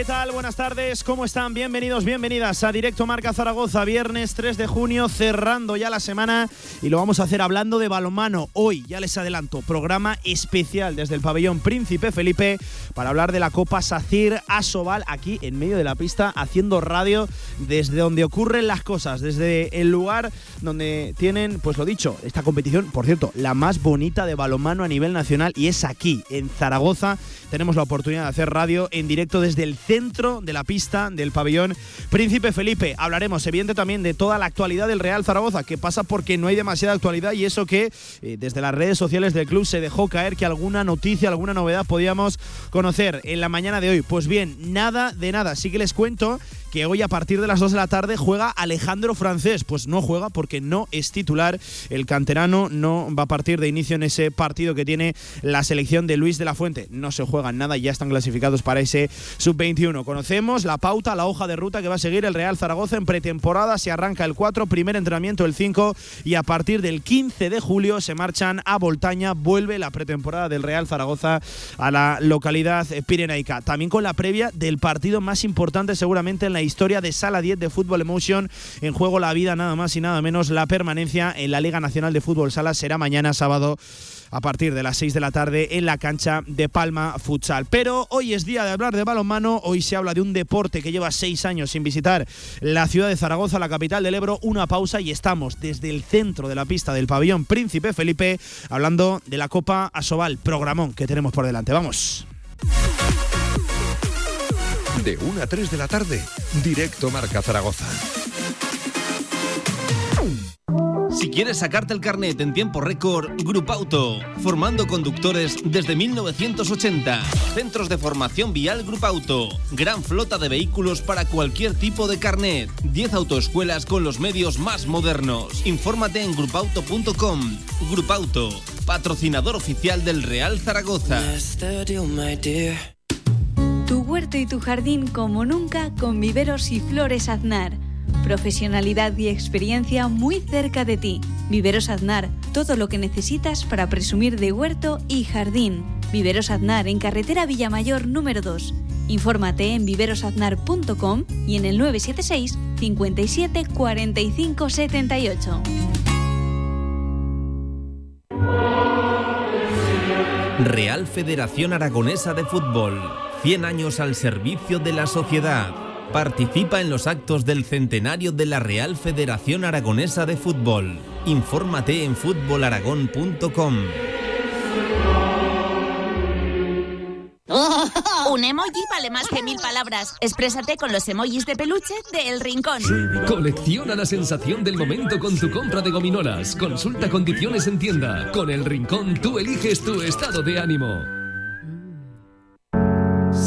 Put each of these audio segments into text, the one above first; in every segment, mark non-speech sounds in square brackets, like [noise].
¿Qué tal? Buenas tardes, ¿cómo están? Bienvenidos, bienvenidas a Directo Marca Zaragoza, viernes 3 de junio, cerrando ya la semana y lo vamos a hacer hablando de balonmano. Hoy, ya les adelanto, programa especial desde el pabellón Príncipe Felipe para hablar de la Copa Sacir Asobal aquí en medio de la pista, haciendo radio desde donde ocurren las cosas, desde el lugar donde tienen, pues lo dicho, esta competición, por cierto, la más bonita de balonmano a nivel nacional y es aquí, en Zaragoza. Tenemos la oportunidad de hacer radio en directo desde el centro de la pista del pabellón Príncipe Felipe. Hablaremos, evidente, también de toda la actualidad del Real Zaragoza, que pasa porque no hay demasiada actualidad y eso que eh, desde las redes sociales del club se dejó caer que alguna noticia, alguna novedad podíamos conocer en la mañana de hoy. Pues bien, nada de nada. Sí que les cuento que hoy a partir de las 2 de la tarde juega Alejandro Francés. Pues no juega porque no es titular. El canterano no va a partir de inicio en ese partido que tiene la selección de Luis de la Fuente. No se juega nada ya están clasificados para ese sub-21. Conocemos la pauta, la hoja de ruta que va a seguir el Real Zaragoza en pretemporada. Se arranca el 4, primer entrenamiento el 5 y a partir del 15 de julio se marchan a Voltaña. Vuelve la pretemporada del Real Zaragoza a la localidad pirenaica. También con la previa del partido más importante seguramente en la historia de Sala 10 de Fútbol Emotion. En juego la vida, nada más y nada menos. La permanencia en la Liga Nacional de Fútbol Sala será mañana sábado a partir de las 6 de la tarde en la cancha de Palma Futsal. Pero hoy es día de hablar de balonmano, hoy se habla de un deporte que lleva seis años sin visitar la ciudad de Zaragoza, la capital del Ebro, una pausa y estamos desde el centro de la pista del pabellón Príncipe Felipe hablando de la Copa Asobal, programón que tenemos por delante. Vamos. De 1 a 3 de la tarde, directo Marca Zaragoza. Si quieres sacarte el carnet en tiempo récord, Grupauto, formando conductores desde 1980. Centros de formación vial Grupauto. Gran flota de vehículos para cualquier tipo de carnet. 10 autoescuelas con los medios más modernos. Infórmate en grupauto.com. Grupauto, patrocinador oficial del Real Zaragoza. Tu huerto y tu jardín como nunca con viveros y flores Aznar. Profesionalidad y experiencia muy cerca de ti. Viveros Aznar, todo lo que necesitas para presumir de huerto y jardín. Viveros Aznar en carretera Villamayor número 2. Infórmate en viverosaznar.com y en el 976 57 45 78. Real Federación Aragonesa de Fútbol. 100 años al servicio de la sociedad. Participa en los actos del centenario de la Real Federación Aragonesa de Fútbol. Infórmate en fútbolaragón.com. Un emoji vale más que mil palabras. Exprésate con los emojis de peluche de El Rincón. Colecciona la sensación del momento con tu compra de gominolas. Consulta condiciones en tienda. Con El Rincón tú eliges tu estado de ánimo.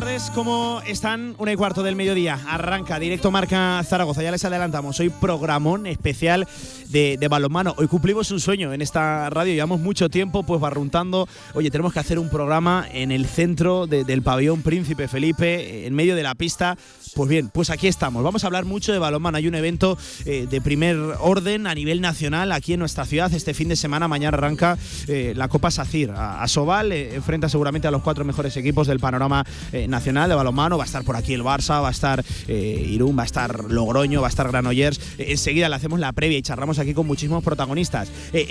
Tardes, ¿cómo están? Una y cuarto del mediodía. Arranca directo marca Zaragoza. Ya les adelantamos. Hoy programón especial de, de balonmano. Hoy cumplimos un sueño en esta radio. Llevamos mucho tiempo pues barruntando. Oye, tenemos que hacer un programa en el centro de- del pabellón Príncipe Felipe, en medio de la pista. Pues bien, pues aquí estamos. Vamos a hablar mucho de balonmano. Hay un evento eh, de primer orden a nivel nacional aquí en nuestra ciudad. Este fin de semana, mañana arranca eh, la Copa Sacir. A, a Sobal eh, enfrenta seguramente a los cuatro mejores equipos del panorama nacional de balonmano. Va a estar por aquí el Barça, va a estar Irún, va a estar Logroño, va a estar Granollers. Enseguida le hacemos la previa y charlamos aquí con muchísimos protagonistas.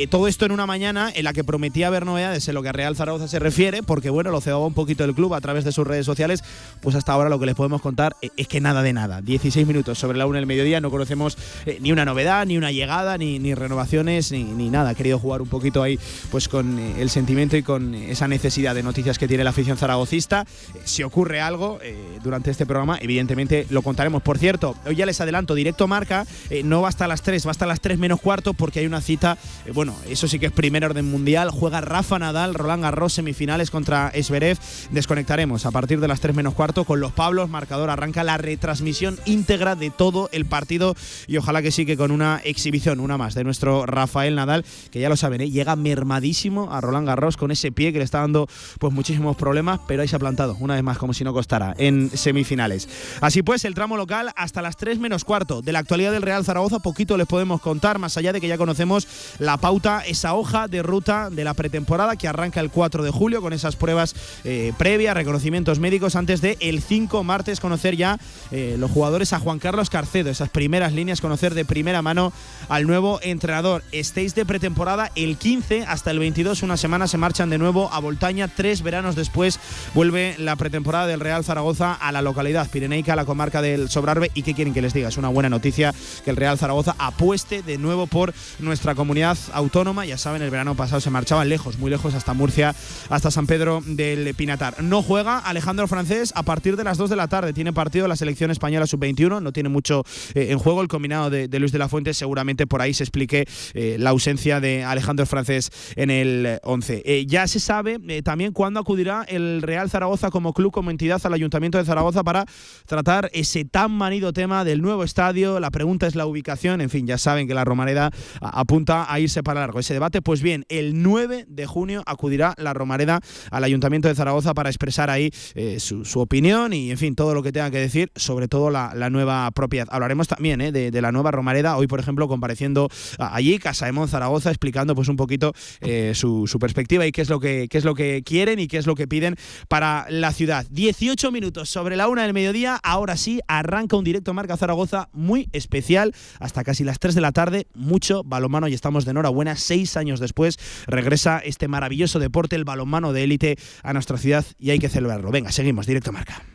todo esto en una mañana en la que prometía haber novedades en lo que a Real Zaragoza se refiere, porque bueno, lo cebaba un poquito el club a través de sus redes sociales. Pues hasta ahora lo que les podemos contar es que nada de nada. 16 minutos sobre la una del mediodía, no conocemos ni una novedad, ni una llegada, ni, ni renovaciones, ni, ni, nada. He querido jugar un poquito ahí pues con el sentimiento y con esa necesidad de noticias que tiene la afición zaragocista. Si ocurre algo eh, durante este programa, evidentemente lo contaremos. Por cierto, hoy ya les adelanto, directo marca, eh, no va hasta las 3, va hasta las 3 menos cuarto porque hay una cita, eh, bueno, eso sí que es primer orden mundial, juega Rafa Nadal, Roland Garros, semifinales contra Esberev. Desconectaremos a partir de las 3 menos cuarto con los Pablos, marcador arranca la retransmisión íntegra de todo el partido y ojalá que sí que con una exhibición, una más de nuestro Rafael Nadal, que ya lo saben, llega mermadísimo a Roland Garros con ese pie que le está dando pues muchísimos problemas, pero ahí se ha plantado, una vez más, como si no costara, en semifinales. Así pues, el tramo local hasta las 3 menos cuarto. De la actualidad del Real Zaragoza, poquito les podemos contar, más allá de que ya conocemos la pauta, esa hoja de ruta de la pretemporada que arranca el 4 de julio con esas pruebas eh, previas, reconocimientos médicos, antes de el 5 martes conocer ya eh, los jugadores a Juan Carlos Carcedo, esas primeras líneas, conocer de primera mano al nuevo entrenador. Estéis de pretemporada el 15 hasta el 22, una semana se marchan de nuevo a Voltaña, tres veranos después vuelve la pretemporada del Real Zaragoza a la localidad pireneica, a la comarca del Sobrarbe. ¿Y qué quieren que les diga? Es una buena noticia que el Real Zaragoza apueste de nuevo por nuestra comunidad autónoma. Ya saben, el verano pasado se marchaban lejos, muy lejos, hasta Murcia, hasta San Pedro del Pinatar. No juega Alejandro Francés a partir de las 2 de la tarde. Tiene partido la selección española sub-21, no tiene mucho eh, en juego. El combinado de, Luis de la Fuente seguramente por ahí se explique eh, la ausencia de Alejandro Francés en el 11. Eh, ya se sabe también cuándo acudirá el Real Zaragoza como club, como entidad al Ayuntamiento de Zaragoza para tratar ese tan manido tema del nuevo estadio. La pregunta es la ubicación. En fin, ya saben que la Romareda apunta a irse para largo. Ese debate, pues bien, el 9 de junio acudirá la Romareda al Ayuntamiento de Zaragoza para expresar ahí su, opinión y, en fin, todo lo que tenga que decir, sobre todo la, nueva propiedad. Hablaremos también eh, de, la nueva Romareda, hoy, por ejemplo, compareciendo allí, Casa de Zaragoza, explicando pues un poquito eh, su, perspectiva y qué es, lo que, qué es lo que quieren y qué es lo que piden para la ciudad. 18 minutos sobre la una del mediodía, ahora sí, arranca un directo Marca Zaragoza muy especial, hasta casi las 3 de la tarde, mucho balonmano y estamos de enhorabuena, seis años después regresa este maravilloso deporte, el balonmano de élite, a nuestra ciudad y hay que celebrarlo. Venga, seguimos, directo Marca.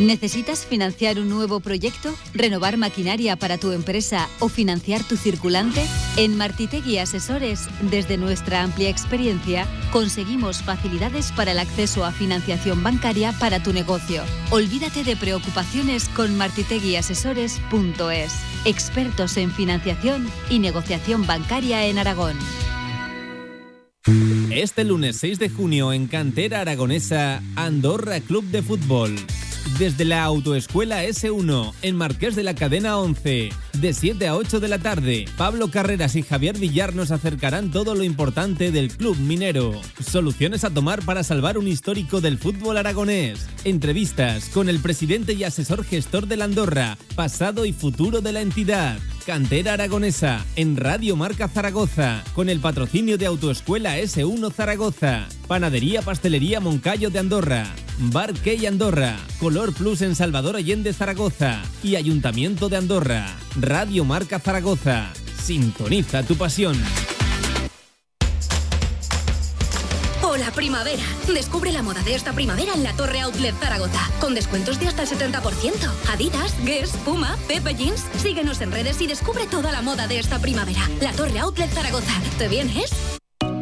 ¿Necesitas financiar un nuevo proyecto? ¿Renovar maquinaria para tu empresa o financiar tu circulante? En Martitegui Asesores, desde nuestra amplia experiencia, conseguimos facilidades para el acceso a financiación bancaria para tu negocio. Olvídate de preocupaciones con martiteguiasesores.es. Expertos en financiación y negociación bancaria en Aragón. Este lunes 6 de junio en Cantera Aragonesa, Andorra Club de Fútbol desde la Autoescuela S1 en Marqués de la Cadena 11, de 7 a 8 de la tarde, Pablo Carreras y Javier Villar nos acercarán todo lo importante del club minero, soluciones a tomar para salvar un histórico del fútbol aragonés, entrevistas con el presidente y asesor gestor de la Andorra, pasado y futuro de la entidad. Cantera Aragonesa, en Radio Marca Zaragoza, con el patrocinio de Autoescuela S1 Zaragoza, Panadería Pastelería Moncayo de Andorra, Bar Key Andorra, Color Plus en Salvador Allende Zaragoza y Ayuntamiento de Andorra. Radio Marca Zaragoza. Sintoniza tu pasión. Hola primavera. Descubre la moda de esta primavera en la Torre Outlet Zaragoza, con descuentos de hasta el 70%. Adidas, Guess, Puma, Pepe Jeans. Síguenos en redes y descubre toda la moda de esta primavera. La Torre Outlet Zaragoza. ¿Te vienes?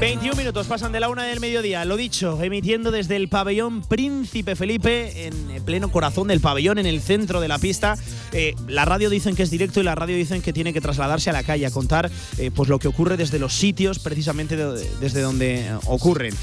21 minutos pasan de la una del mediodía, lo dicho, emitiendo desde el pabellón Príncipe Felipe, en pleno corazón del pabellón, en el centro de la pista. Eh, la radio dicen que es directo y la radio dicen que tiene que trasladarse a la calle a contar eh, pues lo que ocurre desde los sitios, precisamente desde donde eh, ocurren.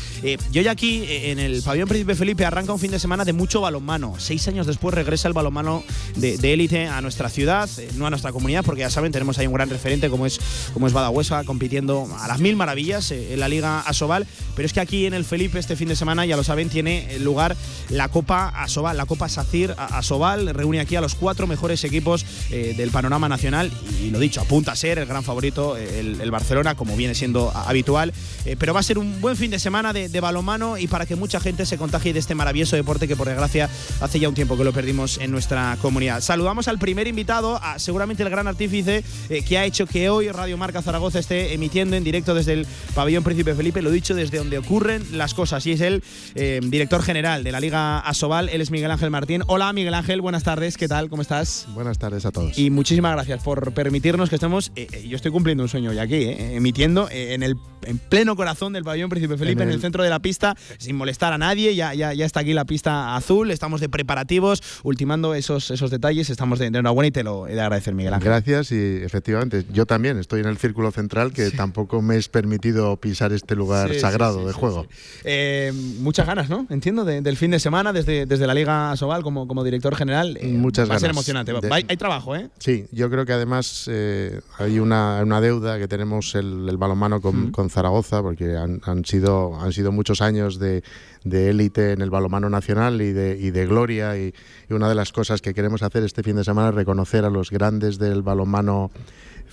yo ya aquí, en el pabellón Príncipe Felipe, arranca un fin de semana de mucho balonmano. Seis años después regresa el balonmano de élite a nuestra ciudad, no a nuestra comunidad, porque ya saben, tenemos ahí un gran referente como es, como es Badahuesa, compitiendo a las mil maravillas en la Liga Asobal, pero es que aquí en el Felipe este fin de semana, ya lo saben, tiene lugar la Copa Asobal, la Copa Sacir Asobal, reúne aquí a los cuatro mejores equipos eh, del panorama nacional. Y lo dicho, apunta a ser el gran favorito el, Barcelona, como viene siendo habitual, eh, pero va a ser un buen fin de semana de, balomano y para que mucha gente se contagie de este maravilloso deporte que por desgracia hace ya un tiempo que lo perdimos en nuestra comunidad. Saludamos al primer invitado, seguramente el gran artífice eh, que ha hecho que hoy Radio Marca Zaragoza esté emitiendo en directo desde el pabellón Príncipe Felipe, lo dicho, desde donde ocurren las cosas. Y es el eh, director general de la Liga Asobal, él es Miguel Ángel Martín. Hola Miguel Ángel, buenas tardes, ¿qué tal? ¿Cómo estás? Buenas tardes a todos. Y muchísimas gracias por permitirnos que estemos, eh, eh, yo estoy cumpliendo un sueño hoy aquí, emitiendo en el en pleno corazón del pabellón Príncipe Felipe, en el, centro de la pista, sin molestar a nadie. Ya, ya, ya está aquí la pista azul, estamos de preparativos, ultimando esos, esos detalles. Estamos de, enhorabuena y te lo he de agradecer, Miguel Ángel. Gracias y efectivamente, yo también estoy en el círculo central que tampoco me es permitido pisar este lugar sagrado de juego. Eh, muchas ganas, ¿no? Entiendo, del fin de semana desde, desde la Liga Sobal como, como director general. Eh, muchas va ganas. Va a ser emocionante. hay, trabajo, ¿eh? Sí, yo creo que además eh, hay una, una, deuda que tenemos el, el balonmano con, con Zaragoza, porque han, han, sido, han sido muchos años de élite en el balonmano nacional y de, y de gloria. Y, y, una de las cosas que queremos hacer este fin de semana es reconocer a los grandes del balonmano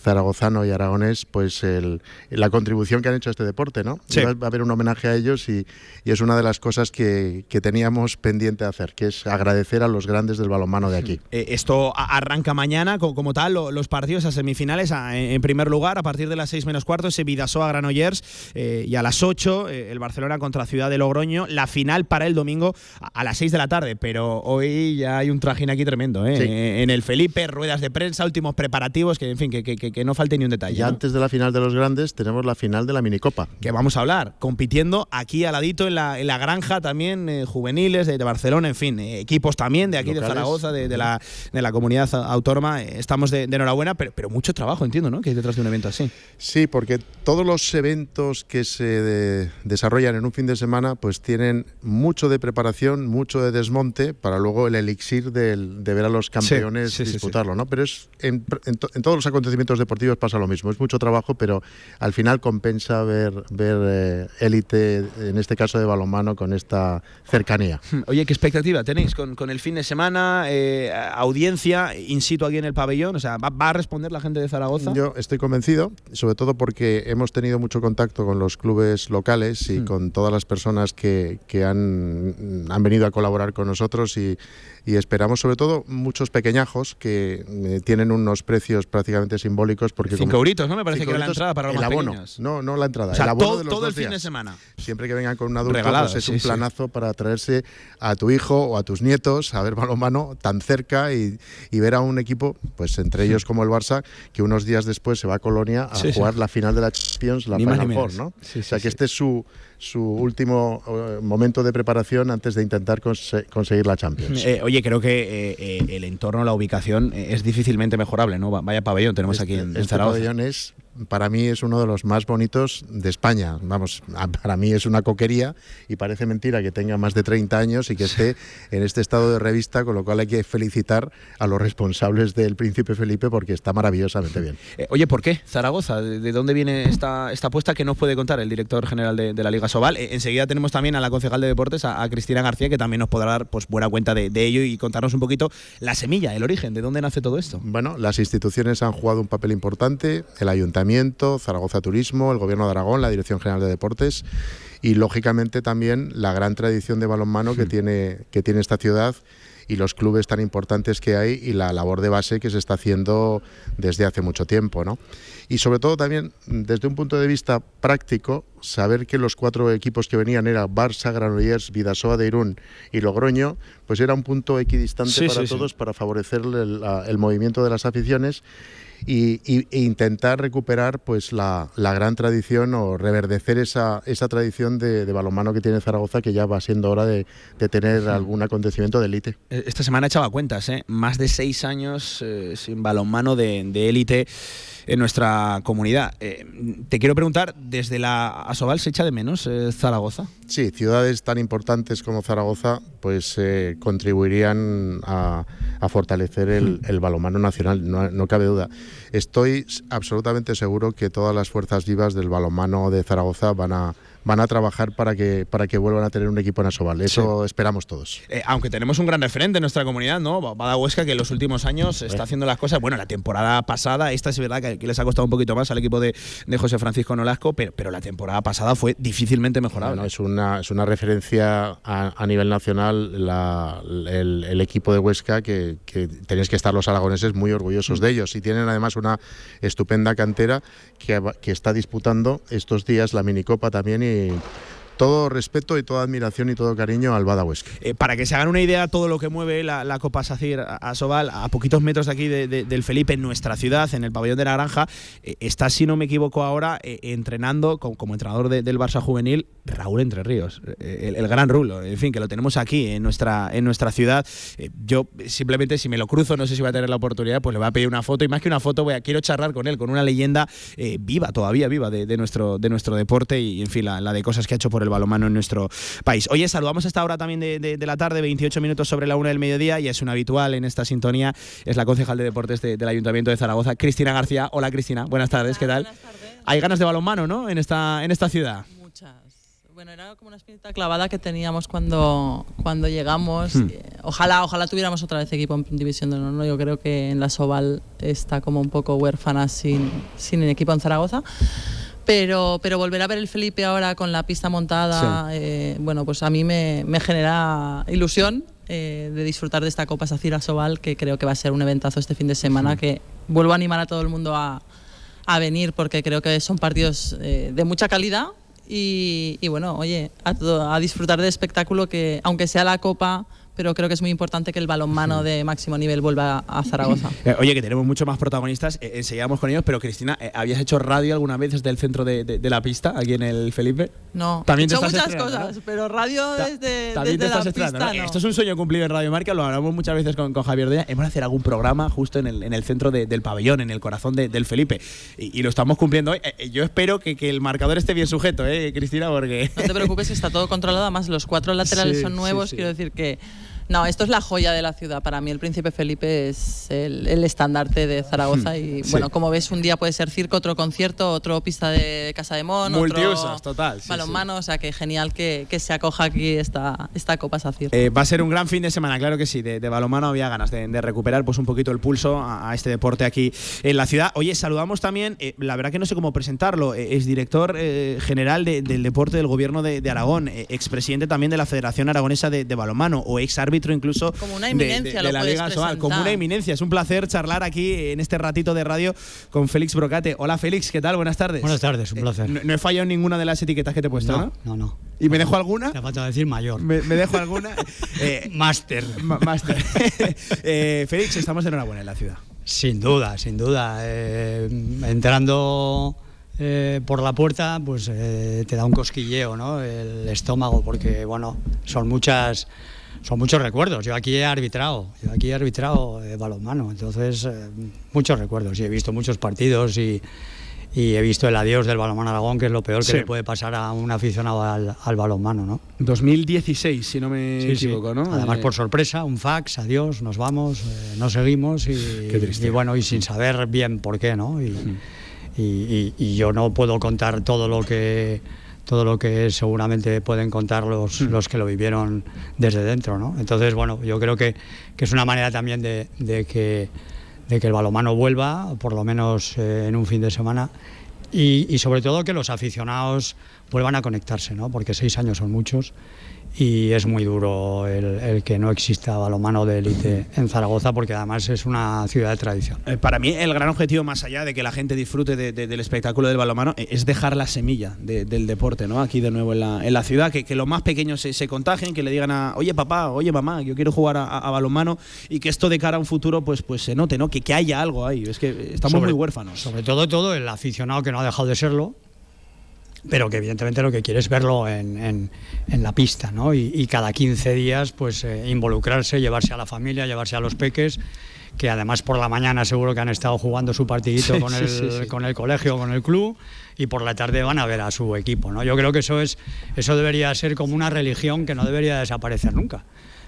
zaragozano y aragonés, pues el, la contribución que han hecho a este deporte, ¿no? Va a haber un homenaje a ellos y, y es una de las cosas que, que, teníamos pendiente de hacer, que es agradecer a los grandes del balonmano de aquí. Eh, esto arranca mañana, como, tal, los partidos a semifinales, en primer lugar, a partir de las 6 menos cuarto, ese Vidasoa Granollers, eh, y a las 8 eh, el Barcelona contra Ciudad de Logroño, la final para el domingo a, las 6 de la tarde, pero hoy ya hay un trajín aquí tremendo, ¿eh? En el Felipe, ruedas de prensa, últimos preparativos, que en fin, que, que, que no falte ni un detalle. Y antes de la final de los grandes tenemos la final de la minicopa. Que vamos a hablar, compitiendo aquí al ladito en la, en la granja también, eh, juveniles de, Barcelona, en fin, eh, equipos también de aquí de Zaragoza, de, la, de la comunidad autónoma. Eh, estamos de, enhorabuena, pero, pero mucho trabajo, entiendo, ¿no? Que hay detrás de un evento así. Sí, porque todos los eventos que se desarrollan en un fin de semana, pues tienen mucho de preparación, mucho de desmonte, para luego el elixir de ver a los campeones disputarlo, ¿no? Pero es en, en todos los acontecimientos deportivos pasa lo mismo. Es mucho trabajo, pero al final compensa ver ver eh, élite, en este caso de balonmano, con esta cercanía. [laughs] Oye, ¿qué expectativa tenéis con, con el fin de semana? Eh, audiencia in situ aquí en el pabellón. O sea, ¿va, a responder la gente de Zaragoza? Yo estoy convencido, sobre todo porque hemos tenido mucho contacto con los clubes locales y hmm. con todas las personas que, que han, han venido a colaborar con nosotros y y esperamos sobre todo muchos pequeñajos que eh, tienen unos precios prácticamente simbólicos porque cinco euritos no me parece que era la entrada para los el abono. pequeños. no no la entrada o sea, el abono todo, de los todo el fin de semana. Siempre que vengan con un adulto pues es un planazo para traerse a tu hijo o a tus nietos a ver balonmano tan cerca y, y, ver a un equipo pues entre ellos como el Barça que unos días después se va a Colonia a jugar la final de la Champions la Final Four no o sea que este es su su último eh, momento de preparación antes de intentar conseguir la Champions. Eh, oye, creo que eh, el entorno, la ubicación es difícilmente mejorable, ¿no? Vaya pabellón tenemos este, aquí en, este Zaragoza. pabellón es para mí es uno de los más bonitos de España. Vamos, para mí es una coquería y parece mentira que tenga más de 30 años y que esté en este estado de revista, con lo cual hay que felicitar a los responsables del Príncipe Felipe porque está maravillosamente bien. [laughs] Eh, oye, ¿por qué Zaragoza? ¿De dónde viene esta, esta apuesta que nos puede contar el director general de, la Liga Sobal? Eh, enseguida tenemos también a la concejal de deportes, a, Cristina García, que también nos podrá dar pues, buena cuenta de, de ello y contarnos un poquito la semilla, el origen, de dónde nace todo esto. Bueno, las instituciones han jugado un papel importante, el ayuntamiento Zaragoza Turismo, el Gobierno de Aragón, la Dirección General de Deportes y lógicamente también la gran tradición de balonmano que, hmm. tiene, que tiene esta ciudad y los clubes tan importantes que hay y la labor de base que se está haciendo desde hace mucho tiempo. ¿no? Y sobre todo también desde un punto de vista práctico, saber que los cuatro equipos que venían eran Barça, Granollers, Vidasoa de Irún y Logroño, pues era un punto equidistante para todos para favorecer el movimiento de las aficiones y, e intentar recuperar pues la, gran tradición o reverdecer esa, esa tradición de, balonmano que tiene Zaragoza que ya va siendo hora de, tener algún acontecimiento de élite. Eh, esta semana echaba cuentas, ¿eh? más de seis años eh, sin balonmano de élite en nuestra comunidad. Eh, te quiero preguntar, ¿desde la Asobal se echa de menos eh, Zaragoza? Sí, ciudades tan importantes como Zaragoza pues eh, contribuirían a, fortalecer el, el, balonmano nacional, no, no, cabe duda. Estoy absolutamente seguro que todas las fuerzas vivas del balonmano de Zaragoza van a van a trabajar para que, para que vuelvan a tener un equipo en Asobal. Eso esperamos todos. Eh, aunque tenemos un gran referente en nuestra comunidad, ¿no? Bada Huesca, que en los últimos años está haciendo las cosas. Bueno, la temporada pasada, esta es verdad que, les ha costado un poquito más al equipo de, José Francisco Nolasco, pero, pero la temporada pasada fue difícilmente mejorable. es, una, es una referencia a, nivel nacional el, equipo de Huesca que, que tenéis que estar los aragoneses muy orgullosos de ellos. Y tienen además una estupenda cantera que, que está disputando estos días la minicopa también y de todo respeto y toda admiración y todo cariño al Bada eh, para que se hagan una idea todo lo que mueve la, Copa Sacir a Sobal, a poquitos metros de aquí del Felipe, en nuestra ciudad, en el pabellón de la Granja, eh, está, si no me equivoco ahora, eh, entrenando como, entrenador del Barça Juvenil Raúl Entre Ríos, el, gran Rulo, en fin, que lo tenemos aquí en nuestra, en nuestra ciudad. yo simplemente, si me lo cruzo, no sé si voy a tener la oportunidad, pues le voy a pedir una foto y más que una foto, a, quiero charlar con él, con una leyenda viva, todavía viva de, nuestro, de nuestro deporte y, en fin, la, la de cosas que ha hecho por el balomano en nuestro país. Oye, saludamos a esta hora también de, la tarde, 28 minutos sobre la una del mediodía, y es un habitual en esta sintonía, es la concejal de deportes del Ayuntamiento de Zaragoza, Cristina García. Hola Cristina, buenas tardes, ¿qué tal? Hay ganas de balonmano, ¿no? En esta, en esta ciudad. Muchas. Bueno, era como una espinita clavada que teníamos cuando, cuando llegamos. Hmm. Ojalá, ojalá tuviéramos otra vez equipo en División de Honor. ¿no? Yo creo que en la Soval está como un poco huérfana sin, sin equipo en Zaragoza. Pero, pero volver a ver el Felipe ahora con la pista montada, eh, bueno, pues a mí me, me genera ilusión eh, de disfrutar de esta Copa Sacira Sobal, que creo que va a ser un eventazo este fin de semana, que vuelvo a animar a todo el mundo a, a venir, porque creo que son partidos eh, de mucha calidad. Y, y bueno, oye, a, a disfrutar del espectáculo que, aunque sea la Copa, pero creo que es muy importante que el balonmano de máximo nivel vuelva a Zaragoza. Eh, oye, que tenemos muchos más protagonistas, eh, enseguidamos con ellos, pero Cristina, eh, ¿habías hecho radio alguna vez desde el centro de, la pista, aquí en el Felipe? No, también he hecho muchas cosas, pero radio desde, desde la pista Esto es un sueño cumplido en Radio Marca, lo hablamos muchas veces con, Javier Deña, hemos de hacer algún programa justo en el, en el centro del pabellón, en el corazón del Felipe, y, lo estamos cumpliendo hoy. yo espero que, que, el marcador esté bien sujeto, ¿eh, Cristina? Porque... No te preocupes, está todo controlado, además los cuatro laterales son nuevos, quiero decir que no, esto es la joya de la ciudad. Para mí el Príncipe Felipe es el, estandarte de Zaragoza hmm, y bueno, como ves, un día puede ser circo, otro concierto, otro pista de Casa de Mon, Multiusas, total. Sí, balonmano, o sea que genial que, se acoja aquí esta, esta Copa Sacir. Eh, va a ser un gran fin de semana, claro que sí. De, de balonmano había ganas de, recuperar pues un poquito el pulso a, este deporte aquí en la ciudad. Oye, saludamos también, eh, la verdad que no sé cómo presentarlo, eh, es director general del deporte del gobierno de, Aragón, expresidente también de la Federación Aragonesa de, Balonmano o ex árbitro incluso como una eminencia, de, la Liga como una eminencia. Es un placer charlar aquí en este ratito de radio con Félix Brocate. Hola Félix, ¿qué tal? Buenas tardes. Buenas tardes, un placer. no, he fallado en ninguna de las etiquetas que te he puesto, ¿no? No, no. ¿Y me dejo alguna? Te falta decir mayor. ¿Me, dejo alguna? [laughs] eh, Máster. Máster. [laughs] eh, Félix, estamos enhorabuena en la ciudad. Sin duda, sin duda. Eh, entrando eh, por la puerta, pues eh, te da un cosquilleo, ¿no? El estómago, porque, bueno, son muchas son muchos recuerdos. Yo aquí he arbitrado, yo aquí he arbitrado eh, balonmano, entonces eh, muchos recuerdos. Y he visto muchos partidos y, he visto el adiós del balonmano Aragón, que es lo peor que le puede pasar a un aficionado al, al balonmano, ¿no? 2016, si no me equivoco, ¿no? Además, por sorpresa, un fax, adiós, nos vamos, eh, no seguimos y, [laughs] y, bueno, y sin saber bien por qué, ¿no? y yo no puedo contar todo lo que todo lo que seguramente pueden contar los, mm. los que lo vivieron desde dentro. ¿no? Entonces, bueno, yo creo que, que es una manera también de, de, que, de que el balomano vuelva, por lo menos eh, en un fin de semana, y, y, sobre todo que los aficionados vuelvan a conectarse, ¿no? porque seis años son muchos y es muy duro el, que no exista balonmano de élite en Zaragoza porque además es una ciudad de tradición. Eh, para mí el gran objetivo más allá de que la gente disfrute del espectáculo del balonmano eh, es dejar la semilla del deporte, ¿no? Aquí de nuevo en la, ciudad, que, los más pequeños se, contagien, que le digan a, oye papá, oye mamá, yo quiero jugar a, balonmano y que esto de cara a un futuro pues, pues se note, ¿no? Que, que haya algo ahí. Es que estamos muy huérfanos. Sobre todo todo el aficionado que no ha dejado de serlo, pero que evidentemente lo que quiere es verlo en, la pista, ¿no? Y, cada 15 días, pues eh, involucrarse, llevarse a la familia, llevarse a los peques, que además por la mañana seguro que han estado jugando su partidito con, el, con el colegio, con el club, y por la tarde van a ver a su equipo, ¿no? Yo creo que eso es, eso debería ser como una religión que no debería desaparecer nunca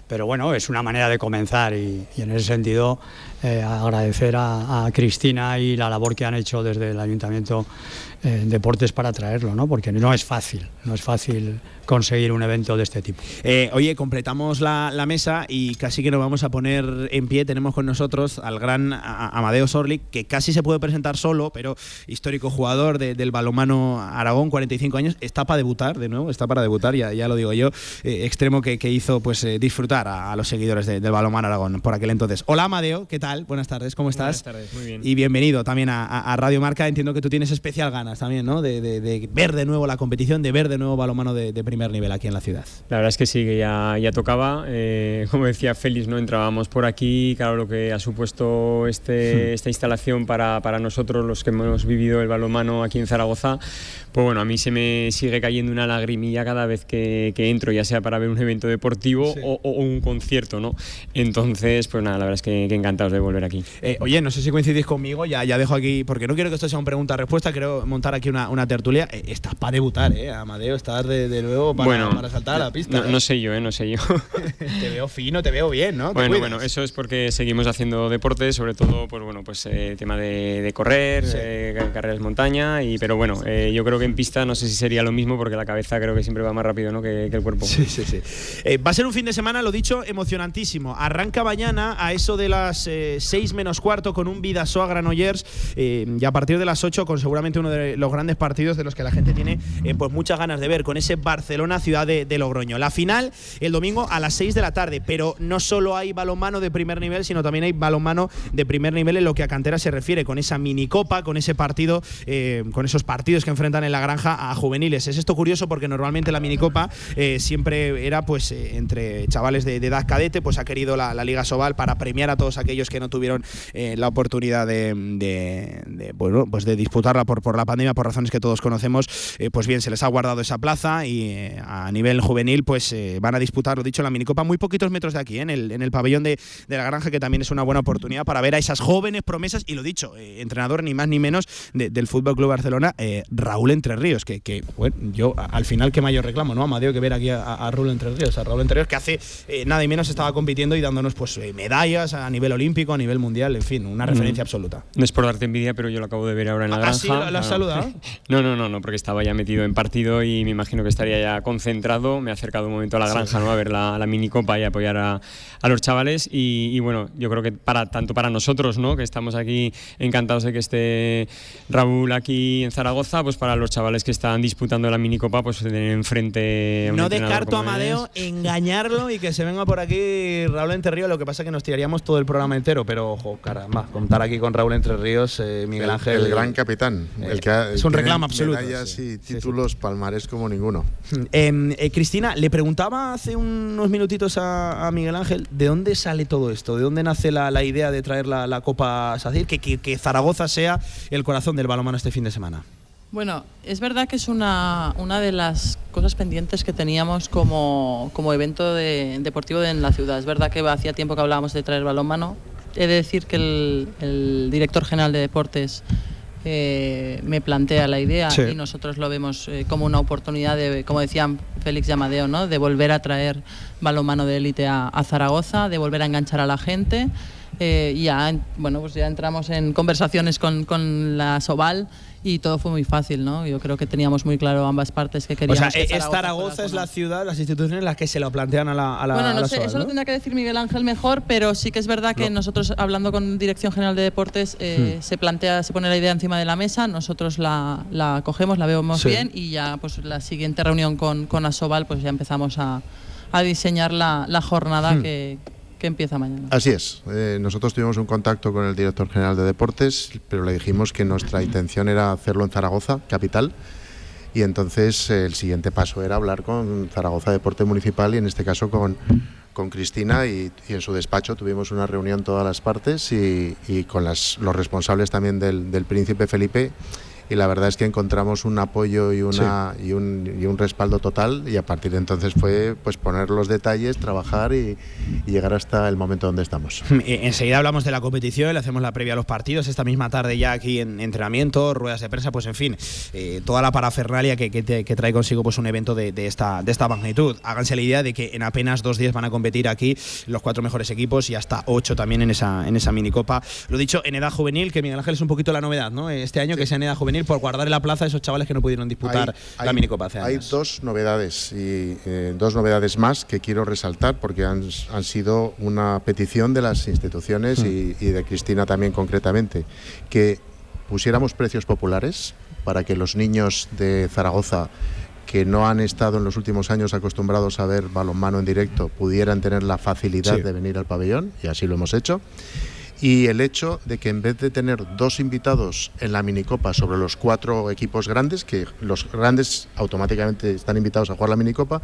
pero bueno, es una manera de comenzar y, en ese sentido eh, agradecer a, Cristina y la labor que han hecho desde el Ayuntamiento eh, Deportes para traerlo, ¿no? porque no es fácil, no es fácil conseguir un evento de este tipo. Eh, oye, completamos la, mesa y casi que nos vamos a poner en pie. Tenemos con nosotros al gran Amadeo Sorlik, que casi se puede presentar solo, pero histórico jugador del balomano Aragón, 45 años, está para debutar de nuevo, está para debutar, ya, ya lo digo yo, eh, extremo que, hizo pues disfrutar a, los seguidores del balomano Aragón por aquel entonces. Hola Amadeo, ¿qué tal? Buenas tardes, ¿cómo estás? Buenas tardes, muy bien. Y bienvenido también a, Radio Marca. Entiendo que tú tienes especial ganas también, ¿no? De, ver de nuevo la competición, de ver de nuevo balomano de, de primer nivel aquí en la ciudad. La verdad es que sí, que ya, ya tocaba. Eh, [laughs] como decía Félix, ¿no? entrábamos por aquí, claro, lo que ha supuesto este, hmm. esta instalación para, para nosotros, los que hemos vivido el balonmano aquí en Zaragoza, pues bueno, a mí se me sigue cayendo una lagrimilla cada vez que, que entro, ya sea para ver un evento deportivo o, un concierto, ¿no? Entonces, pues nada, la verdad es que, encantados de volver aquí. Eh, oye, no sé si coincidís conmigo, ya, ya dejo aquí, porque no quiero que esto sea una pregunta-respuesta, quiero montar aquí una, una tertulia. Eh, estás para debutar, ¿eh? Amadeo, estás de, de nuevo para para saltar a la pista. No, ¿eh? sé yo, ¿eh? No sé yo. [laughs] te veo fino, te veo bien, ¿no? Bueno, bueno, eso es porque seguimos haciendo deporte, sobre todo, pues bueno, pues eh, tema de, correr, eh, carreras montaña, y, pero bueno, yo creo que en pista no sé si sería lo mismo porque la cabeza creo que siempre va más rápido ¿no? que, el cuerpo. Sí, sí, sí. va a ser un fin de semana, lo dicho, emocionantísimo. Arranca mañana a eso de las 6 menos cuarto con un Vidasoa Granollers y a partir de las 8 con seguramente uno de los grandes partidos de los que la gente tiene pues muchas ganas de ver, con ese Barcelona ciudad de, Logroño. La final el domingo a las 6 de la tarde, pero no solo hay balonmano de primer nivel, sino también hay balonmano de primer nivel en lo que a cantera se refiere, con esa minicopa, con ese partido, eh, con esos partidos que enfrentan en la granja a juveniles. Es esto curioso porque normalmente la minicopa eh, siempre era pues eh, entre chavales de, edad cadete, pues ha querido la, Liga Sobal para premiar a todos aquellos que no tuvieron la oportunidad de, bueno, pues de disputarla por, por la pandemia, por razones que todos conocemos, pues bien, se les ha guardado esa plaza y a nivel juvenil, pues eh, van a disputar, lo dicho, la minicopa muy poquitos metros de aquí, ¿eh? en, el, en el pabellón de, la granja, que también es una buena oportunidad para ver a esas jóvenes promesas, y lo dicho, eh, entrenador ni más ni menos del Fútbol Club Barcelona, Raúl Entre Ríos, que, que bueno, yo al final qué mayor reclamo, ¿no? Amadeo que ver aquí a, Raúl Entre Ríos, a Raúl Entre Ríos, que hace nada y menos estaba compitiendo y dándonos pues medallas a nivel olímpico, a nivel mundial, en fin, una mm. referencia absoluta. No es por darte envidia, pero yo lo acabo de ver ahora en la ¿Ah, granja. ¿sí? ¿Lo, has saludado? [laughs] No, no, no, no, porque estaba ya metido en partido y me imagino que estaría ya concentrado me he acercado un momento a la granja ¿no? a ver la, la mini copa y apoyar a, a los chavales y, bueno, yo creo que para tanto para nosotros, ¿no? que estamos aquí encantados de que esté Raúl aquí en Zaragoza, pues para los chavales que están disputando la mini copa, pues tener enfrente No descarto a Amadeo engañarlo y que se venga por aquí Raúl Entre Ríos, lo que pasa es que nos tiraríamos todo el programa entero, pero ojo, caramba, contar aquí con Raúl Entre Ríos, eh, Miguel Ángel. El, gran capitán, el que es un reclamo absoluto. Medallas y títulos palmarés como ninguno. Em, eh, Cristina, le preguntaba hace unos minutitos a, Miguel Ángel de dónde sale todo esto, de dónde nace la, idea de traer la, Copa SACIR, que, que, Zaragoza sea el corazón del balonmano este fin de semana. Bueno, es verdad que es una, una de las cosas pendientes que teníamos como, como evento deportivo en la ciudad. Es verdad que hacía tiempo que hablábamos de traer balonmano. He de decir que el, el director general de deportes eh, me plantea la idea y nosotros lo vemos eh, como una oportunidad de, como decían Félix y Amadeo, ¿no? de volver a traer balonmano de élite a, Zaragoza, de volver a enganchar a la gente. Eh, ya, bueno, pues ya entramos en conversaciones con, con la Soval y todo fue muy fácil, ¿no? Yo creo que teníamos muy claro ambas partes que queríamos. O sea, que Zaragoza, es la ciudad, las instituciones las que se lo plantean a la. A la bueno, no sé, eso lo tendrá que decir Miguel Ángel mejor, pero sí que es verdad que nosotros, hablando con Dirección General de Deportes, eh, hmm. se plantea, se pone la idea encima de la mesa, nosotros la, la cogemos, la vemos bien y ya, pues la siguiente reunión con, con Asobal, pues ya empezamos a a diseñar la, la jornada Hmm. que, que empieza mañana. Así es. Eh, nosotros tuvimos un contacto con el director general de deportes, pero le dijimos que nuestra intención era hacerlo en Zaragoza, capital. Y entonces eh, el siguiente paso era hablar con Zaragoza Deporte Municipal y en este caso con, con Cristina y, en su despacho tuvimos una reunión todas las partes y, con las, los responsables también del Príncipe Felipe y la verdad es que encontramos un apoyo y, una, y, un, y un respaldo total y a partir de entonces fue pues poner los detalles, trabajar y, y llegar hasta el momento donde estamos. Eh, Enseguida hablamos de la competición, le hacemos la previa a los partidos, esta misma tarde ya aquí en entrenamiento, ruedas de prensa, pues en fin, eh, toda la parafernalia que, que, que trae consigo pues un evento de, de esta, de esta magnitud. Háganse la idea de que en apenas dos días van a competir aquí los cuatro mejores equipos y hasta ocho también en esa, en esa minicopa. Lo dicho, en edad juvenil, que Miguel Ángel es un poquito la novedad, ¿no? Este año que sea en edad juvenil por guardar en la plaza a esos chavales que no pudieron disputar la minicopa hace hay años. dos novedades y eh, dos novedades más que quiero resaltar porque han, han sido una petición de las instituciones Mm. y, y de Cristina también concretamente que pusiéramos precios populares para que los niños de Zaragoza que no han estado en los últimos años acostumbrados a ver balonmano en directo pudieran tener la facilidad Sí. de venir al pabellón y así lo hemos hecho y el hecho de que en vez de tener dos invitados en la minicopa sobre los cuatro equipos grandes, que los grandes automáticamente están invitados a jugar la minicopa,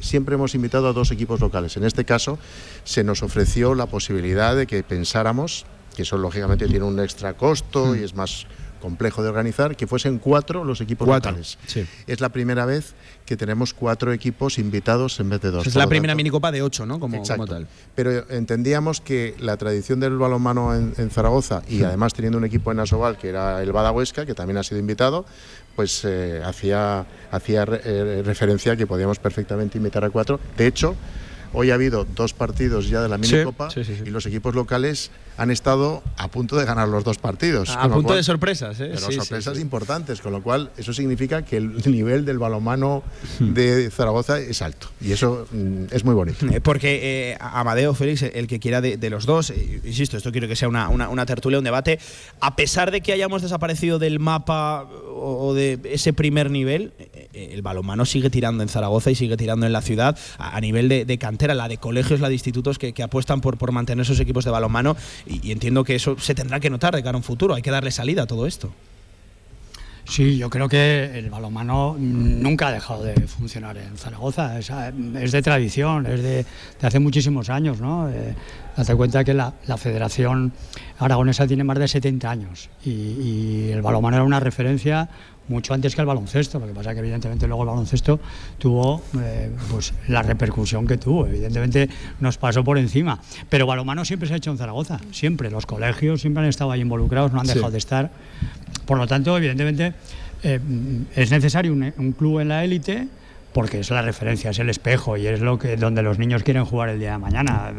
siempre hemos invitado a dos equipos locales. En este caso se nos ofreció la posibilidad de que pensáramos, que eso lógicamente tiene un extra costo y es más complejo de organizar, que fuesen cuatro los equipos Cuatro, locales. sí. Es la primera vez que tenemos cuatro equipos invitados en vez de dos. Es la primera tanto- minicopa de ocho, ¿no? Como, tal. Pero entendíamos que la tradición del balonmano en, en Zaragoza y Hmm. además teniendo un equipo en Asobal que era el Badahuesca, que también ha sido invitado, pues eh, hacía, hacía re- eh, referencia a que podíamos perfectamente invitar a cuatro. De hecho, hoy ha habido dos partidos ya de la Sí, minicopa sí, sí, sí. y los equipos locales han estado a punto de ganar los dos partidos. A punto cual- de sorpresas, ¿eh? pero sorpresas sí. importantes, con lo cual eso significa que el [laughs] nivel del balonmano Hmm. de Zaragoza es alto y eso mm, es muy bonito. Eh, Porque eh, Amadeo, Félix, el que quiera de, de los dos, eh, insisto, esto quiero que sea una, una- una tertulia, un debate, a pesar de que hayamos desaparecido del mapa o, o de ese primer nivel, eh, el balonmano sigue tirando en Zaragoza y sigue tirando en la ciudad a, a nivel de, de cantera, la de colegios, la de institutos que, que apuestan por, por mantener esos equipos de balonmano y, y entiendo que eso se tendrá que notar de cara a un futuro, hay que darle salida a todo esto. Sí, yo creo que el balonmano nunca ha dejado de funcionar en Zaragoza. Es, es de tradición, es de, de hace muchísimos años. ¿no? Eh, date cuenta que la, la Federación Aragonesa tiene más de 70 años y, y el balonmano era una referencia mucho antes que el baloncesto. Lo que pasa es que evidentemente luego el baloncesto tuvo eh, pues, la repercusión que tuvo. Evidentemente nos pasó por encima. Pero balonmano siempre se ha hecho en Zaragoza, siempre. Los colegios siempre han estado ahí involucrados, no han Sí. dejado de estar. Por lo tanto, evidentemente, eh, es necesario un, un club en la élite porque es la referencia, es el espejo y es lo que donde los niños quieren jugar el día de mañana.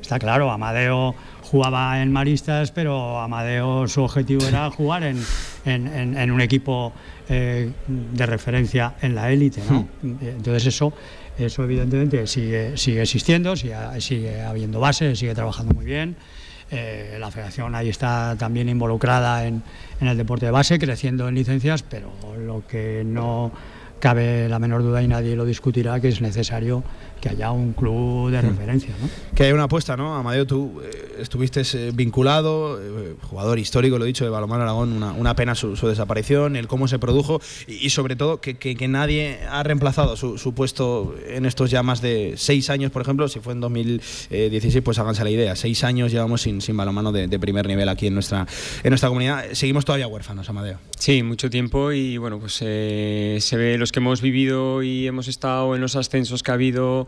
Está claro, Amadeo jugaba en Maristas, pero Amadeo su objetivo era [laughs] jugar en, en- en- en un equipo eh, de referencia en la élite. ¿no? Entonces eso, eso evidentemente sigue, sigue existiendo, sigue, sigue habiendo base, sigue trabajando muy bien. Eh, la federación ahí está también involucrada en, en el deporte de base, creciendo en licencias, pero lo que no cabe la menor duda y nadie lo discutirá que es necesario que haya un club de Hmm. referencia. ¿no? Que hay una apuesta, ¿no? Amadeo, tú eh, estuviste eh, vinculado, eh, jugador histórico, lo he dicho, de Balomano Aragón, una, una pena su, su desaparición, el cómo se produjo y, y sobre todo que, que- que nadie ha reemplazado su, su puesto en estos ya más de seis años, por ejemplo, si fue en 2016, pues háganse la idea, seis años llevamos sin, sin balomano de, de primer nivel aquí en nuestra, en nuestra comunidad. Seguimos todavía huérfanos, Amadeo. Sí, mucho tiempo y bueno, pues eh, se ve los que hemos vivido y hemos estado en los ascensos que ha habido,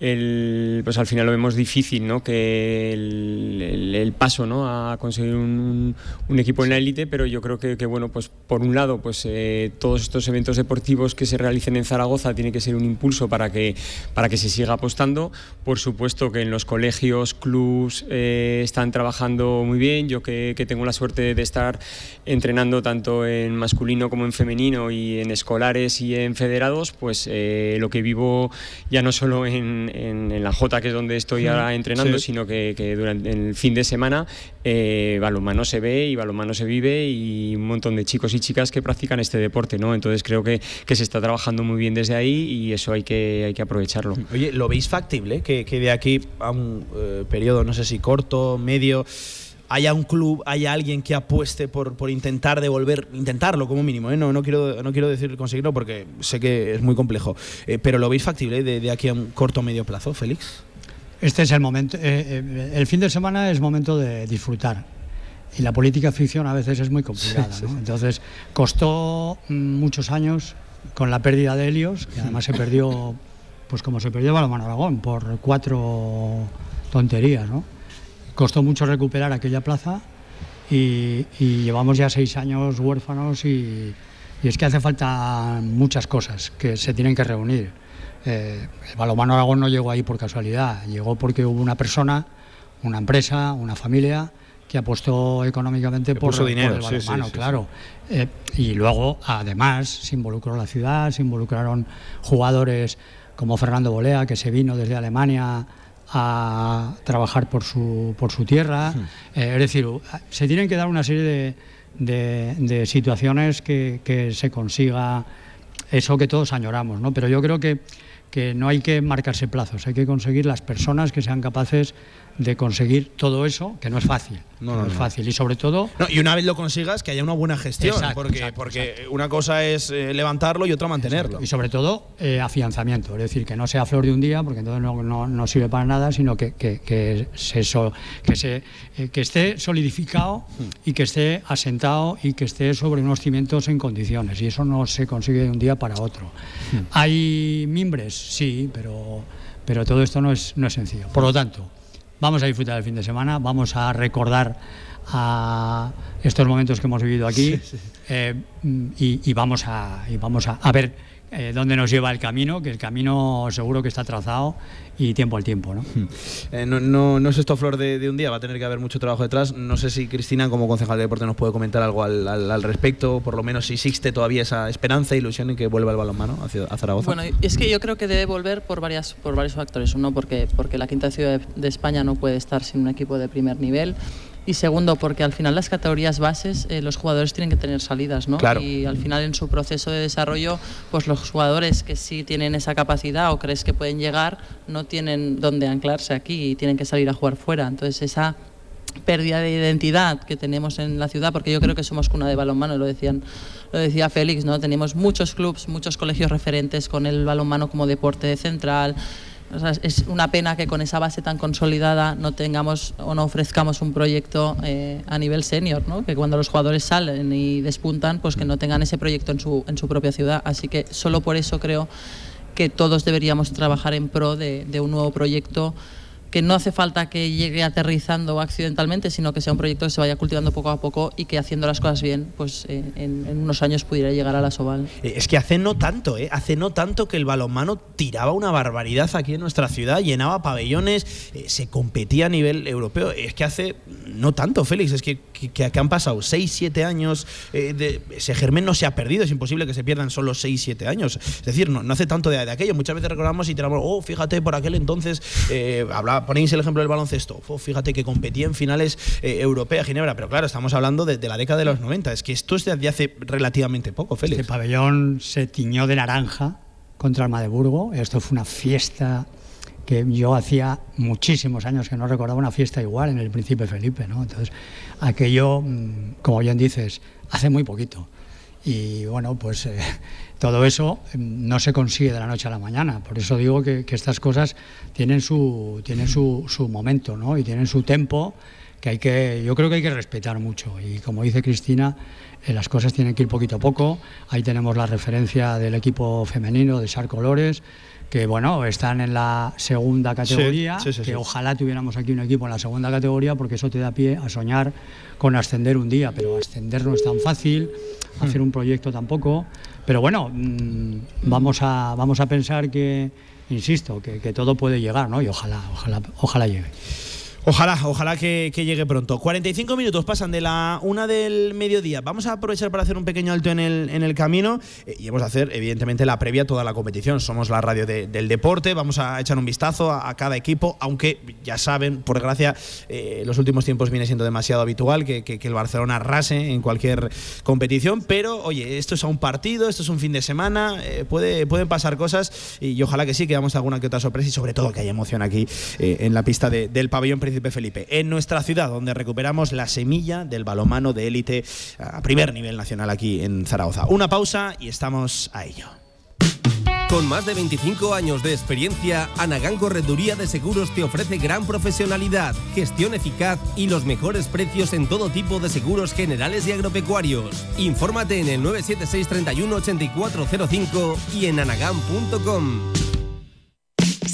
el, pues al final lo vemos difícil, ¿no? Que el, el- paso, ¿no? A conseguir un, un equipo en la élite, pero yo creo que, que, bueno, pues por un lado, pues eh, todos estos eventos deportivos que se realicen en Zaragoza tiene que ser un impulso para que para que se siga apostando. Por supuesto que en los colegios, clubs eh, están trabajando muy bien. Yo que, que tengo la suerte de estar entrenando tanto en masculino como en femenino y en escolares y en federados, pues eh, lo que vivo ya no solo en, en, en, la J, que es donde estoy ahora entrenando, sino que, que, durante el fin de semana eh, balonmano se ve y balonmano se vive y un montón de chicos y chicas que practican este deporte, ¿no? Entonces creo que, que se está trabajando muy bien desde ahí y eso hay que, hay que aprovecharlo. Oye, ¿lo veis factible que, que de aquí a un eh, periodo, no sé si corto, medio, haya un club, haya alguien que apueste por, por intentar devolver, intentarlo como mínimo, ¿eh? no, no, quiero, no quiero decir conseguirlo porque sé que es muy complejo, eh, pero ¿lo veis factible de, de, aquí a un corto o medio plazo, Félix? Este es el momento, eh, el fin de semana es momento de disfrutar. Y la política ficción a veces es muy complicada. Sí, sí. ¿no? Entonces, costó muchos años con la pérdida de Helios, que además se perdió, pues como se perdió Balomano Aragón, por cuatro tonterías, ¿no? Costó mucho recuperar aquella plaza y, y llevamos ya seis años huérfanos y, y, es que hace falta muchas cosas que se tienen que reunir. Eh, el balomano Aragón no llegó ahí por casualidad, llegó porque hubo una persona, una empresa, una familia que apostó económicamente por, puso dinero, por el sí, sí, claro. Eh, y luego, además, se involucró la ciudad, se involucraron jugadores como Fernando Bolea, que se vino desde Alemania a trabajar por su, por su tierra. Sí. Eh, es decir, se tienen que dar una serie de, de, de situaciones que, que, se consiga eso que todos añoramos, ¿no? Pero yo creo que, que no hay que marcarse plazos, hay que conseguir las personas que sean capaces de conseguir todo eso, que no es fácil. No, no, no es fácil. Y sobre todo. y una vez lo consigas, que haya una buena gestión. Exacto, porque exacto, porque exacto. una cosa es eh, levantarlo y otra mantenerlo. Y sobre todo, eh, afianzamiento. Es decir, que no sea flor de un día, porque entonces no, no, no sirve para nada, sino que, que, que se, que, se, eh, que esté solidificado y que esté asentado y que esté sobre unos cimientos en condiciones. Y eso no se consigue de un día para otro. ¿Hay mimbres? Sí, pero, pero todo esto no es, no es sencillo. Por lo tanto, vamos a disfrutar el fin de semana, vamos a recordar a estos momentos que hemos vivido aquí sí, sí. Eh, y, y, vamos a, y vamos a, a ver eh, dónde nos lleva el camino, que el camino seguro que está trazado y tiempo al tiempo. ¿no? Eh, no, no, no, es esto flor de, de, un día, va a tener que haber mucho trabajo detrás. No sé si Cristina, como concejal de deporte, nos puede comentar algo al, al, al respecto, por lo menos si existe todavía esa esperanza e ilusión en que vuelva el balonmano hacia a Zaragoza. Bueno, es que yo creo que debe volver por, varias, por varios factores. Uno, porque, porque la quinta ciudad de, de España no puede estar sin un equipo de primer nivel y segundo porque al final las categorías bases eh, los jugadores tienen que tener salidas ¿no? Claro. y al final en su proceso de desarrollo pues los jugadores que sí tienen esa capacidad o crees que pueden llegar no tienen dónde anclarse aquí y tienen que salir a jugar fuera entonces esa pérdida de identidad que tenemos en la ciudad porque yo creo que somos cuna de balonmano lo decían lo decía Félix no tenemos muchos clubs muchos colegios referentes con el balonmano como deporte central o sea, es una pena que con esa base tan consolidada no tengamos o no ofrezcamos un proyecto eh, a nivel senior, ¿no? que cuando los jugadores salen y despuntan, pues que no tengan ese proyecto en su, en su propia ciudad. Así que solo por eso creo que todos deberíamos trabajar en pro de, de un nuevo proyecto que no hace falta que llegue aterrizando accidentalmente, sino que sea un proyecto que se vaya cultivando poco a poco y que haciendo las cosas bien, pues eh, en, unos años pudiera llegar a la Soval. Es que hace no tanto, ¿eh? hace no tanto que el balonmano tiraba una barbaridad aquí en nuestra ciudad, llenaba pabellones, eh, se competía a nivel europeo. Es que hace no tanto, Félix, es que, que, han pasado 6, 7 años, eh, ese germen no se ha perdido, es imposible que se pierdan solo 6, 7 años. Es decir, no, hace tanto de, de, aquello. Muchas veces recordamos y tiramos, oh, fíjate, por aquel entonces eh, ponéis el ejemplo del baloncesto. Oh, fíjate que competía en finales eh, europeas, Ginebra, pero claro, estamos hablando de, de, la década de los 90. Es que esto es de hace relativamente poco, Félix. Este pabellón se tiñó de naranja contra el Madeburgo. Esto fue una fiesta que yo hacía muchísimos años que no recordaba una fiesta igual en el Príncipe Felipe, ¿no? Entonces, aquello, mm, como bien dices, hace muy poquito. Y bueno, pues eh, todo eso no se consigue de la noche a la mañana. Por eso digo que, que estas cosas tienen su, tienen su, su momento ¿no? y tienen su tiempo que hay que, yo creo que hay que respetar mucho. Y como dice Cristina, eh, las cosas tienen que ir poquito a poco. Ahí tenemos la referencia del equipo femenino de Sar Colores, que bueno, están en la segunda categoría, sí, sí, sí, que ojalá tuviéramos aquí un equipo en la segunda categoría, porque eso te da pie a soñar con ascender un día, pero ascender no es tan fácil, hacer un proyecto tampoco. Pero bueno, mmm, vamos, a, vamos a pensar que, insisto, que, que, todo puede llegar, ¿no? Y ojalá, ojalá, ojalá llegue. Ojalá, ojalá que, llegue pronto. 45 minutos pasan de la una del mediodía. Vamos a aprovechar para hacer un pequeño alto en el, en el camino eh, y vamos a hacer, evidentemente, la previa a toda la competición. Somos la radio del deporte, vamos a echar un vistazo a, cada equipo, aunque ya saben, por desgracia, eh, los últimos tiempos viene siendo demasiado habitual que, el Barcelona arrase en cualquier competición. Pero, oye, esto es a un partido, esto es un fin de semana, eh, puede, pueden pasar cosas y, ojalá que sí, que damos alguna que otra sorpresa y sobre todo que haya emoción aquí en la pista del pabellón principal Felipe, en nuestra ciudad, donde recuperamos la semilla del balomano de élite a primer nivel nacional aquí en Zaragoza. Una pausa y estamos a ello. Con más de 25 años de experiencia, Anagán Correduría de Seguros te ofrece gran profesionalidad, gestión eficaz y los mejores precios en todo tipo de seguros generales y agropecuarios. Infórmate en el 976 31 8405 y en anagán.com.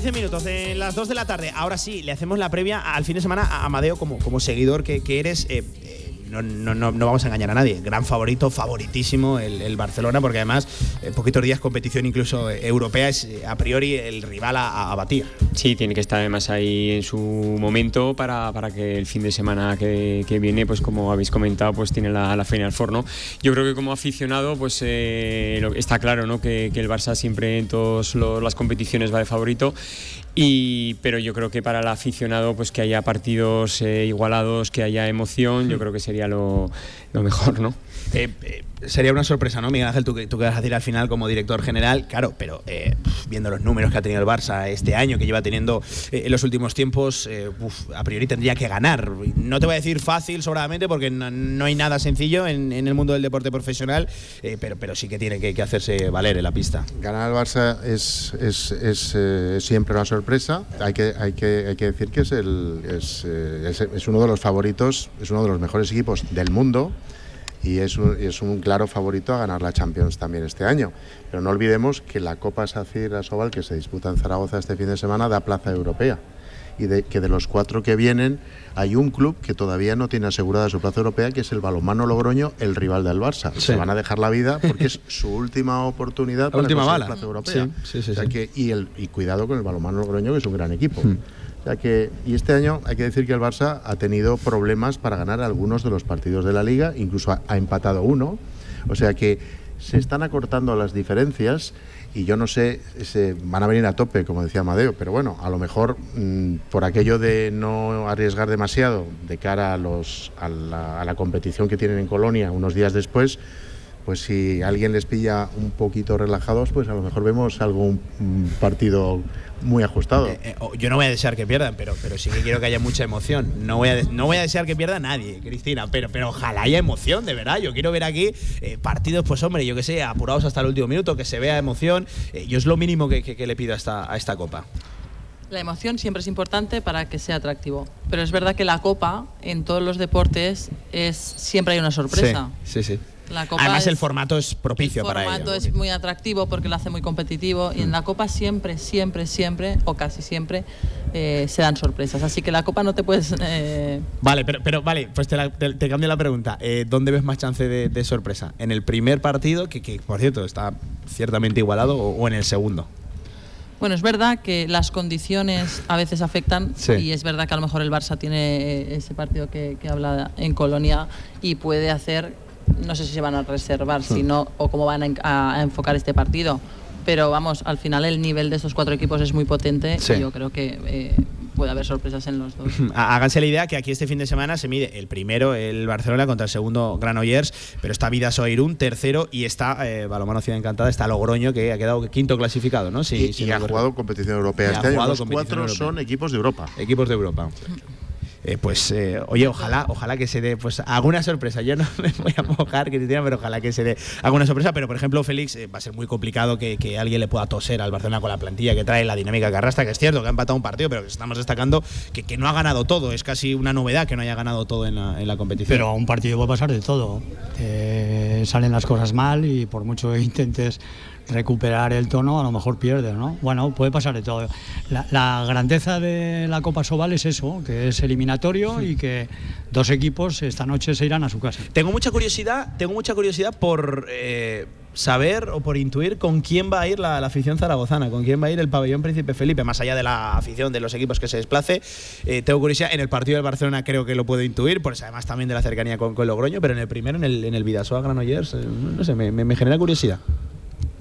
13 minutos de las 2 de la tarde. Ahora sí, le hacemos la previa al fin de semana a Amadeo como, como seguidor que, eres. Eh, no, no, no, no, vamos a engañar a nadie. Gran favorito, favoritísimo el, Barcelona, porque además, en poquitos días, competición incluso europea, es eh, a priori el rival a, batir. Sí, tiene que estar además ahí en su momento para, para que el fin de semana que, que, viene, pues como habéis comentado, pues tiene la, la feina al forno. Yo creo que como aficionado, pues eh, está claro ¿no? que, que, el Barça siempre en todas las competiciones va de favorito y, pero yo creo que para el aficionado, pues que haya partidos eh, igualados, que haya emoción, yo creo que sería lo, lo mejor, ¿no? Eh, eh, sería una sorpresa, ¿no, Miguel Ángel? Tú, tú que vas a decir al final como director general, claro, pero eh, viendo los números que ha tenido el Barça este año, que lleva teniendo en los últimos tiempos, a priori tendría que ganar. No te voy a decir fácil, sobradamente, porque no, hay nada sencillo en, el mundo del deporte profesional, pero, pero sí que tiene que, hacerse valer en la pista. Ganar al Barça es, es, es siempre una sorpresa. Hay que, hay que, hay que decir que es, el, es, es uno de los favoritos, es uno de los mejores equipos del mundo y es un, claro favorito a ganar la Champions también este año. Pero no olvidemos que la Copa Sacir Asobal que se disputa en Zaragoza este fin de semana da plaza europea y de, que de los cuatro que vienen hay un club que todavía no tiene asegurada su plaza europea, que es el Balonmano Logroño, el rival del Barça. Se van a dejar la vida porque es su última oportunidad para última bala. plaza europea. y, el, y cuidado con el Balonmano Logroño, que es un gran equipo. Hmm que, y este año hay que decir que el Barça ha tenido problemas para ganar algunos de los partidos de la liga, incluso ha, empatado uno. O sea que se están acortando las diferencias y yo no sé, se van a venir a tope, como decía Amadeo, pero bueno, a lo mejor mm, por aquello de no arriesgar demasiado de cara a, los, a la competición que tienen en Colonia unos días después, pues si alguien les pilla un poquito relajados, pues a lo mejor vemos algún partido muy ajustado. Eh, eh, yo no voy a desear que pierdan, pero, pero sí que quiero que haya mucha emoción. No voy a, no voy a desear que pierda nadie, Cristina, pero, pero ojalá haya emoción, de verdad. Yo quiero ver aquí eh, partidos, pues hombre, yo que sé, apurados hasta el último minuto, que se vea emoción. yo es lo mínimo que, le pido a esta, a esta copa. La emoción siempre es importante para que sea atractivo, pero es verdad que la copa en todos los deportes es siempre hay una sorpresa. sí. sí. Además, el formato es propicio para ello. El formato es muy atractivo porque lo hace muy competitivo y en la Copa siempre, siempre, siempre, o casi siempre, eh, se dan sorpresas. Así que la Copa no te puedes. Eh, vale, pero, pero vale, pues te, cambio la pregunta. Eh, ¿Dónde ves más chance de, sorpresa? ¿En el primer partido, que, que por cierto está ciertamente igualado o, o en el segundo. Bueno, es verdad que las condiciones a veces afectan Sí. y es verdad que a lo mejor el Barça tiene ese partido que, que habla en Colonia y puede hacer, no sé si se van a reservar, Sí. si no, o cómo van a, en- a- a enfocar este partido. Pero vamos, al final el nivel de estos cuatro equipos es muy potente Sí. y yo creo que eh, puede haber sorpresas en los dos. [laughs] Há- Háganse la idea que aquí este fin de semana se mide el primero, el Barcelona, contra el segundo Granollers, pero está Vidasoa Irún, tercero, y está eh, Balomano Ciudad Encantada, está Logroño, que ha quedado quinto clasificado, ¿no? Sí, y, sí, y no ha jugado competición europea este año. Los cuatro europea. son equipos de Europa. Equipos de Europa. Eh, pues eh, oye, ojalá, ojalá que se dé pues alguna sorpresa. Yo no [laughs] me voy a mojar, Cristina, pero ojalá que se dé alguna sorpresa. Pero por ejemplo, Félix, eh, va a ser muy complicado que, que alguien le pueda toser al Barcelona con la plantilla que trae la dinámica que arrastra, que es cierto que ha empatado un partido, pero estamos destacando que, que no ha ganado todo. Es casi una novedad que no haya ganado todo en la, competición. Pero a un partido puede pasar de todo. Salen las cosas mal y por mucho que [laughs] intentes recuperar el tono, a lo mejor pierdes, ¿no? Bueno, puede pasar de todo. La, la grandeza de la Copa Sobal es eso, que es eliminatorio y que dos equipos esta noche se irán a su casa. Tengo mucha curiosidad, tengo mucha curiosidad por eh, saber o por intuir con quién va a ir la, la afición zaragozana, con quién va a ir el pabellón Príncipe Felipe, más allá de la afición de los equipos que se desplace. Eh, tengo curiosidad, en el partido del Barcelona creo que lo puedo intuir, pues además también de la cercanía con, con Logroño, pero en el primero, en el, en el Vidasoa Granollers, eh, no sé, me, me- me genera curiosidad.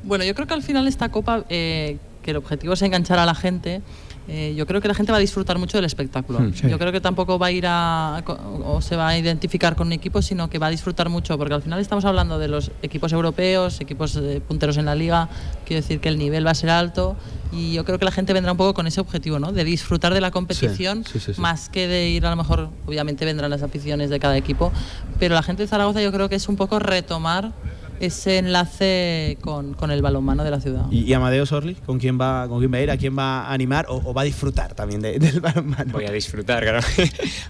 Bueno, yo creo que al final esta copa, eh, que el objetivo es enganchar a la gente, eh, yo creo que la gente va a disfrutar mucho del espectáculo. Mm, sí. Yo creo que tampoco va a ir a o se va a identificar con un equipo, sino que va a disfrutar mucho, porque al final estamos hablando de los equipos europeos, equipos eh, punteros en la liga, quiero decir que el nivel va a ser alto y yo creo que la gente vendrá un poco con ese objetivo, ¿no? De disfrutar de la competición sí, sí. más que de ir a lo mejor, obviamente vendrán las aficiones de cada equipo, pero la gente de Zaragoza yo creo que es un poco retomar ese enlace con, con el balonmano de la ciudad. ¿Y, y Amadeo Sorli? ¿Con quién, va, ¿Con quién va a ir? ¿A quién va a animar? ¿O, o va a disfrutar también de- del balonmano? Voy a disfrutar, claro. [laughs]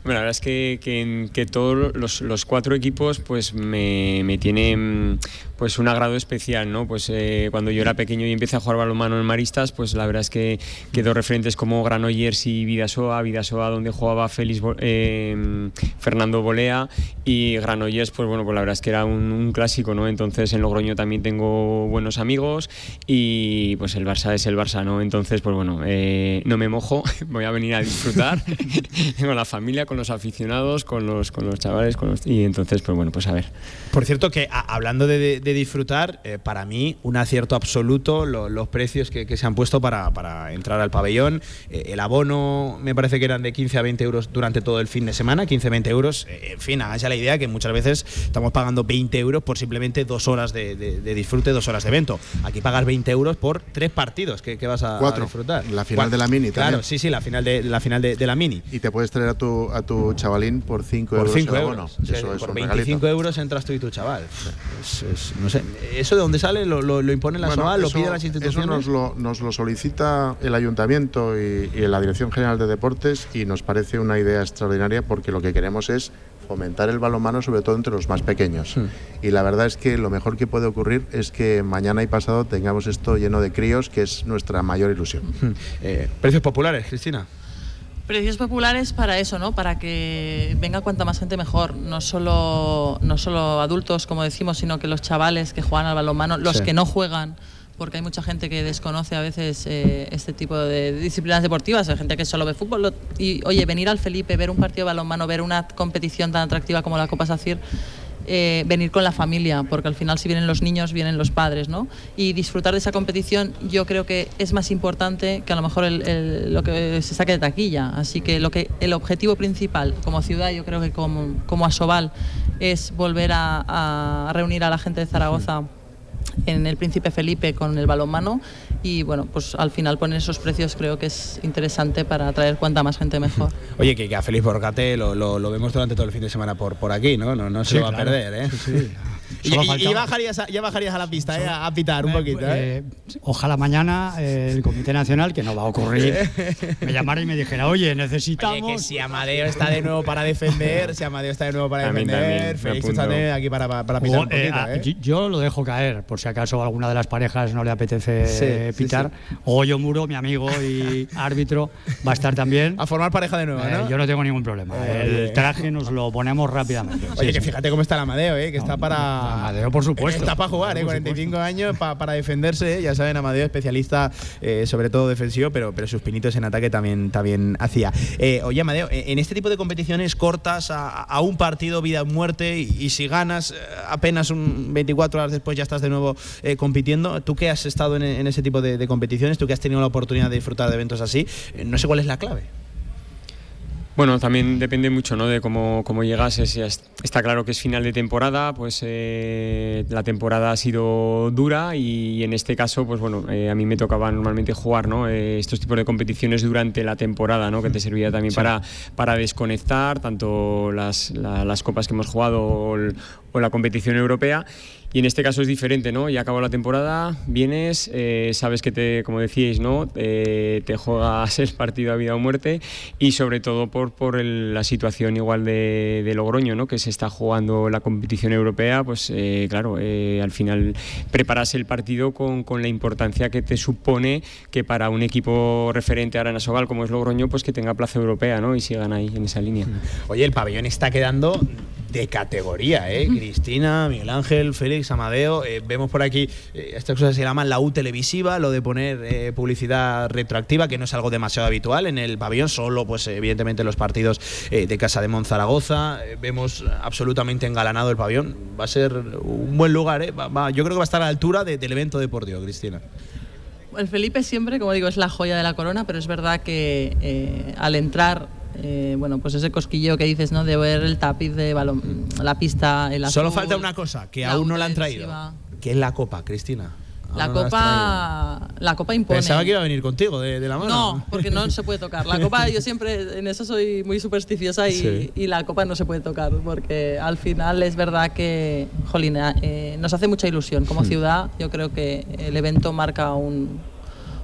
bueno, la verdad es que, que, que todos los, los cuatro equipos pues me, me tienen pues un agrado especial, ¿no? Pues eh, cuando yo era pequeño y empecé a jugar balonmano en Maristas, pues la verdad es que quedó referentes como Granollers y Vidasoa, Vidasoa donde jugaba Félix Bo- eh, Fernando Bolea y Granollers, pues bueno, pues la verdad es que era un, un clásico, ¿no? Entonces en Logroño también tengo buenos amigos y pues el Barça es el Barça, ¿no? Entonces, pues bueno, eh, no me mojo, [laughs] voy a venir a disfrutar [laughs] con la familia, con los aficionados, con los, con los chavales, con los, y entonces, pues bueno, pues a ver. Por cierto, que a- hablando de, de- disfrutar, eh, para mí un acierto absoluto lo- los precios que, que se han puesto para, para entrar al pabellón. Eh, el abono me parece que eran de 15 a 20 euros durante todo el fin de semana, 15-20 euros. Eh, en fin, háganse la idea que muchas veces estamos pagando 20 euros por simplemente dos horas de, de- de disfrute, dos horas de evento. Aquí pagas 20 euros por tres partidos que, que vas a, disfrutar. La final Cuatro. de la Mini Claro, también. sí, sí, la final de, la final de, de la mini. Y te puedes traer a tu, a tu chavalín por 5 Por euros. 5 el abono. euros. O sea, Eso es por un 25 regalito. euros entras tú y tu chaval. Es- es- no sé. ¿Eso de dónde sale? ¿Lo, lo, lo impone la Bueno? ¿Lo eso- piden las Eso instituciones? nos lo, nos lo solicita el ayuntamiento y, y la Dirección General de Deportes y nos parece una idea extraordinaria porque lo que queremos es fomentar el balonmano sobre todo entre los más pequeños. Hmm. Y la verdad es que lo mejor que puede ocurrir es que mañana y pasado tengamos esto lleno de críos, que es nuestra mayor ilusión. Eh, Precios populares, Cristina. Precios populares para eso, ¿no? Para que venga cuanta más gente mejor. No solo, no solo adultos, como decimos, sino que los chavales que juegan al balonmano, los Sí. que no juegan, porque hay mucha gente que desconoce a veces eh, este tipo de disciplinas deportivas, hay gente que solo ve fútbol. Y oye, venir al Felipe, ver un partido de balonmano, ver una competición tan atractiva como la Copa Sacir, eh, venir con la familia, porque al final si vienen los niños, vienen los padres, ¿no? Y disfrutar de esa competición yo creo que es más importante que a lo mejor el- lo que se saque de taquilla. Así que, lo que el objetivo principal como ciudad, yo creo que como, como Asobal, es volver a reunir a la gente de Zaragoza en el Príncipe Felipe con el balonmano y bueno, pues al final poner esos precios creo que es interesante para atraer cuanta más gente mejor. [laughs] Oye, que, que a Félix Borgate lo, lo- lo vemos durante todo el fin de semana por, por aquí, ¿no? No, no se Sí, lo va claro. a perder, ¿eh? Y, Solo [laughs] y- bajarías a, ya bajarías a la pista, ¿eh? A, a pitar un poquito, ¿eh? Eh, ojalá mañana eh, el Comité Nacional, que no va a ocurrir, me llamara y me dijera, oye, necesitamos... Oye, que si Amadeo está de nuevo para defender, si Amadeo está de nuevo para También, defender, Félix está aquí para, para, para pitar un O, eh, poquito, ah, ¿eh? yo- Yo lo dejo caer, por si acaso a alguna de las parejas no le apetece Sí, eh, sí, pitar. Goyo Muro, mi amigo y [laughs] árbitro, va a estar también. A formar pareja de nuevo, Eh, ¿no? yo no tengo ningún problema. Eh, El traje nos lo ponemos rápidamente. Oye, Sí, que sí. fíjate cómo está el Amadeo, ¿eh? Que está para, Amadeo, por supuesto. Está para jugar, ¿eh? 45 años para defenderse. Ya saben, Amadeo, especialista eh, sobre todo defensivo, pero, pero sus pinitos en ataque también, también hacía. Eh, oye, Amadeo, en este tipo de competiciones cortas, a, un partido, vida o muerte, y, si ganas eh, apenas un 24 horas después ya estás de nuevo compitiendo. Tú que has estado en, ese tipo de, de competiciones, tú que has tenido la oportunidad de disfrutar de eventos así, no sé cuál es la clave. Bueno, también depende mucho ¿no? de cómo, cómo llegas. está claro que es final de temporada, pues eh, la temporada ha sido dura y, en este caso, pues bueno, eh, a mí me tocaba normalmente jugar ¿no? Eh, estos tipos de competiciones durante la temporada, ¿no? que te servía también para, para desconectar tanto las, las, copas que hemos jugado o, o la competición europea y en este caso es diferente, ¿no? Ya acabó la temporada, vienes, eh, sabes que te, como decíais, ¿no? te juegas [laughs] el partido a vida o muerte y sobre todo por, por la situación igual de, Logroño, ¿no? Que se está jugando la competición europea, pues eh, claro, eh, al final preparas el partido con, con, la importancia que te supone que para un equipo referente a Arana Sogal como es Logroño, pues que tenga plaza europea, ¿no? Y sigan ahí en esa línea. Oye, el pabellón está quedando de categoría, ¿eh? Cristina, Miguel Ángel, Félix, Amadeo. Eh, vemos por aquí, eh, estas cosas se llaman la U televisiva, lo de poner eh, publicidad retroactiva, que no es algo demasiado habitual en el pabellón, solo, pues evidentemente, los partidos de Casa de Monzaragoza. vemos absolutamente engalanado el pabellón. Va a ser un buen lugar, ¿eh? yo creo que va a estar a la altura del evento deportivo, Cristina. El Felipe siempre, como digo, es la joya de la corona, pero es verdad que al entrar eh, bueno, pues ese cosquillo que dices, ¿no? De ver el tapiz de balón, la pista, el Solo falta una cosa, que aún no la han traído. Que es la copa, Cristina. La copa, la copa impone. Pensaba que iba a venir contigo de, la mano. No, porque no se puede tocar. La copa, yo siempre en eso soy muy supersticiosa y, la copa no se puede tocar porque al final es verdad que, jolina, eh, nos hace mucha ilusión. Como hmm. ciudad, yo creo que el evento marca un,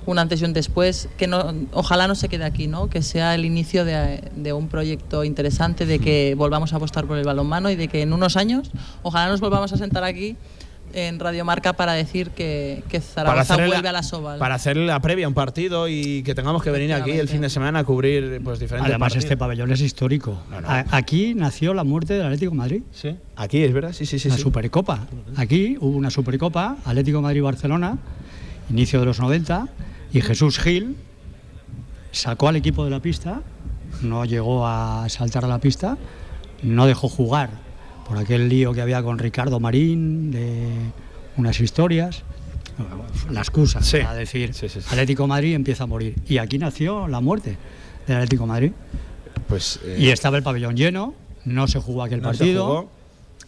un antes y un después, que no, ojalá no se quede aquí, ¿no? que sea el inicio de, un proyecto interesante, de que volvamos a apostar por el balonmano y de que en unos años, ojalá nos volvamos a sentar aquí en Radio Marca para decir que, que Zaragoza vuelve a la Soval. Para hacer la previa a un partido y que tengamos que venir aquí el fin de semana a cubrir pues, diferentes Además, este pabellón es histórico. Aquí nació la muerte del Atlético Madrid. Sí, aquí es verdad, sí, sí, sí. La Supercopa. Aquí hubo una Supercopa, Atlético Madrid-Barcelona, inicio de los 90 y Jesús Gil sacó al equipo de la pista, no llegó a saltar a la pista, no dejó jugar por aquel lío que había con Ricardo Marín de unas historias. La excusa para decir Atlético Madrid empieza a morir. Y aquí nació la muerte del Atlético Madrid. Pues, eh, Y estaba el pabellón lleno, no se jugó aquel partido.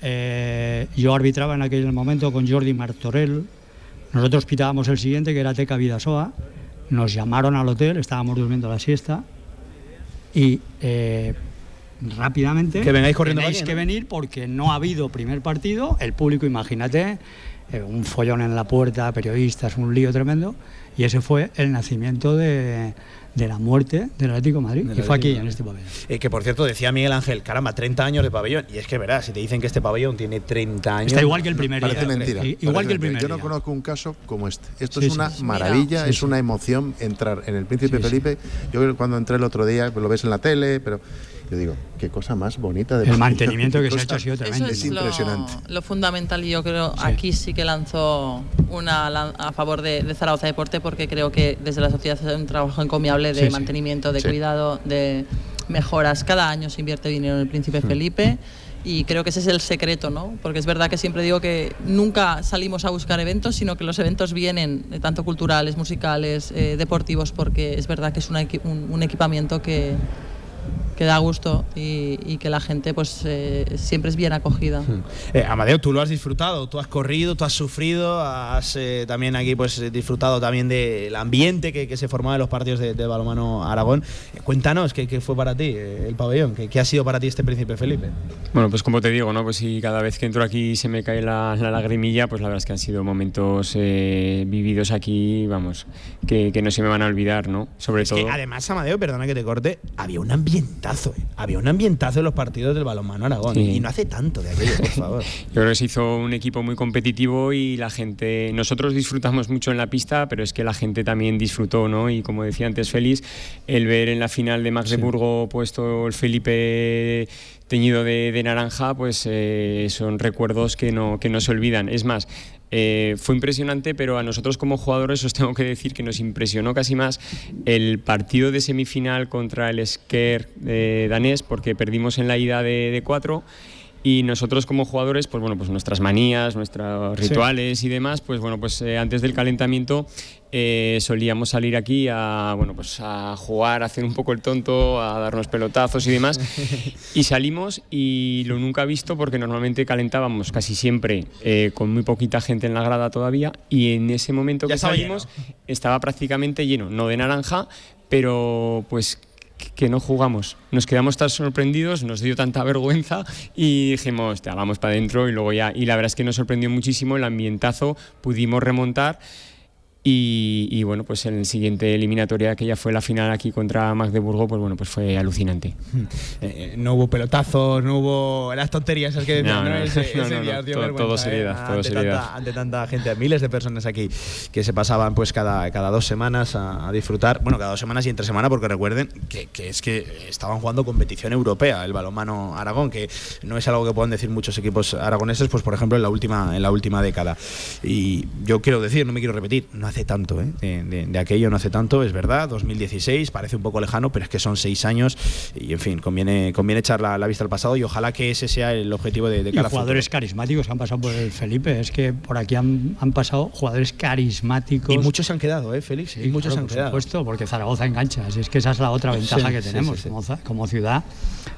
Eh, yo arbitraba en aquel momento con Jordi Martorell. Nosotros pitábamos el siguiente, que era Teca Vidasoa. Nos llamaron al hotel, estábamos durmiendo la siesta. Y eh, rápidamente que vengáis corriendo tenéis que venir porque no ha habido primer partido, el público, imagínate, eh, un follón en la puerta, periodistas, un lío tremendo. Y ese fue el nacimiento de, de la muerte del Atlético Madrid, que fue aquí, en este pabellón. Eh, que por cierto, decía Miguel Ángel, caramba, 30 años de pabellón. Y es que, verás, si te dicen que este pabellón tiene 30 años. Está igual que el primer Parece mentira. igual que el primer Yo no conozco un caso como este. Esto es una maravilla, es una emoción entrar en el Príncipe Felipe. Yo creo que cuando entré el otro día, pues lo ves en la tele, pero yo digo, qué cosa más bonita de El mantenimiento que se ha hecho ha sido tremendo. es, impresionante. Lo, fundamental y yo creo aquí sí que lanzó una a favor de, Zaragoza Deporte porque creo que desde la sociedad hace un trabajo encomiable de mantenimiento, de cuidado, de mejoras. Cada año se invierte dinero en el Príncipe mm. Felipe y creo que ese es el secreto, ¿no? Porque es verdad que siempre digo que nunca salimos a buscar eventos, sino que los eventos vienen, tanto culturales, musicales, eh, deportivos, porque es verdad que es un equipamiento que, que da gusto y, que la gente pues eh, siempre es bien acogida. Hmm. Eh, Amadeo, tú lo has disfrutado, tú has corrido, tú has sufrido, has eh, también aquí pues disfrutado también del ambiente que, se formaba en los partidos de, balomano Aragón. cuéntanos, ¿qué, fue para ti el pabellón? ¿Qué, ha sido para ti este Príncipe Felipe? Bueno, pues como te digo, ¿no? pues si cada vez que entro aquí se me cae la, lagrimilla, pues la verdad es que han sido momentos vividos aquí, vamos, que, no se me van a olvidar, ¿no? Sobre todo... además, Amadeo, perdona que te corte, había un ambiente ambientazo, ¿eh? había un ambientazo en los partidos del balonmano Aragón. Sí. Y no hace tanto de aquello, por favor. [laughs] Yo creo que se hizo un equipo muy competitivo y la gente, nosotros disfrutamos mucho en la pista, pero es que la gente también disfrutó, ¿no? Y como decía antes Félix, el ver en la final de Magdeburgo puesto el Felipe teñido de, de naranja, pues eh, son recuerdos que no, que no se olvidan. Es más, eh, fue impresionante, pero a nosotros como jugadores os tengo que decir que nos impresionó casi más el partido de semifinal contra el Sker eh, danés, porque perdimos en la ida de, de cuatro. Y nosotros como jugadores, pues bueno, pues nuestras manías, nuestros Sí. rituales y demás, pues bueno, pues eh, antes del calentamiento eh, solíamos salir aquí a, bueno, pues a jugar, a hacer un poco el tonto, a darnos pelotazos y demás. [laughs] y salimos y lo nunca visto porque normalmente calentábamos casi siempre eh, con muy poquita gente en la grada todavía y en ese momento Ya que salimos estaba prácticamente lleno, no de naranja, pero pues que no jugamos. Nos quedamos tan sorprendidos, nos dio tanta vergüenza y dijimos, "Hostia, vamos para adentro y luego ya. Y la verdad es que nos sorprendió muchísimo el ambientazo, pudimos remontar. Y, y, bueno, pues en el siguiente eliminatoria, que ya fue la final aquí contra Magdeburgo, pues bueno, pues fue alucinante. Eh, no hubo pelotazos, no hubo las tonterías esas que decían, No, ¿no? no, Ese, no, ese [laughs] no, día dio todo- ¿eh? todo ante seriedad. Tanta, ante tanta gente, miles de personas aquí que se pasaban pues cada, cada dos semanas a, a disfrutar, bueno, cada dos semanas y entre semana, porque recuerden que, que es que estaban jugando competición europea, el balonmano Aragón, que no es algo que puedan decir muchos equipos aragoneses, pues por ejemplo en la última, en la última década. Y yo quiero decir, no me quiero repetir, no hace tanto, ¿eh? de, de- de aquello no hace tanto, es verdad, 2016, parece un poco lejano, pero es que son seis años y en fin, conviene, conviene echar la, la vista al pasado y ojalá que ese sea el objetivo de, de Y cara a jugadores futuro. carismáticos que han pasado por el Felipe. Es que por aquí han, han pasado jugadores carismáticos. Y muchos se han quedado, ¿eh, Félix? Sí, y muchos claro, se han por quedado. supuesto, porque Zaragoza engancha. Así es que esa es la otra ventaja Sí, que tenemos sí, como ciudad.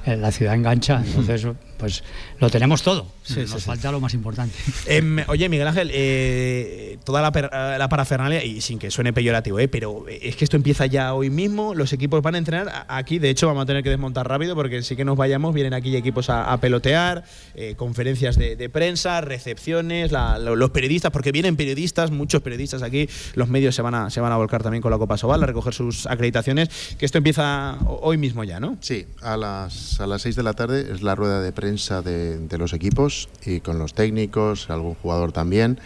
eh, la ciudad engancha, entonces [laughs] pues lo tenemos todo. Sí, Nos sí, sí. falta lo más importante. [laughs] Em, oye, Miguel Ángel, eh, toda la, per- eh, la parafernalia, y sin que suene peyorativo, eh, pero es que esto empieza ya hoy mismo, los equipos van a entrenar aquí, de hecho vamos a tener que desmontar rápido porque sí que nos vayamos, vienen aquí equipos a, a pelotear, eh, conferencias de, de prensa, recepciones, la- lo- los periodistas, porque vienen periodistas, muchos periodistas aquí, los medios se van a, se van a volcar también con la Copa Sobal a recoger sus acreditaciones, que esto empieza ho- hoy mismo ya, ¿no? Sí, a las, a las 6 de la tarde es la rueda de prensa de, de los equipos y con los técnicos, algún jugador también.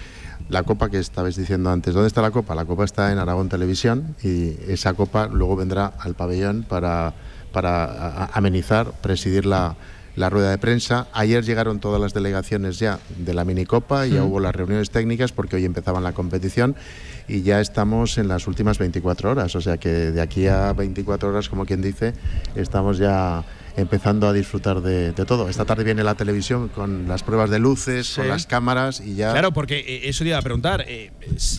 La copa que estabais diciendo antes, ¿dónde está la copa? La copa está en Aragón Televisión y esa copa luego vendrá al pabellón para, para amenizar, presidir la, la rueda de prensa. Ayer llegaron todas las delegaciones ya de la minicopa, ya Mm. hubo las reuniones técnicas porque hoy empezaban la competición y ya estamos en las últimas 24 horas, o sea que de aquí a 24 horas, como quien dice, estamos ya empezando a disfrutar de, de todo. Esta tarde viene la televisión con las pruebas de luces, con las cámaras y ya... Claro, porque eh, eso te iba a preguntar. eh,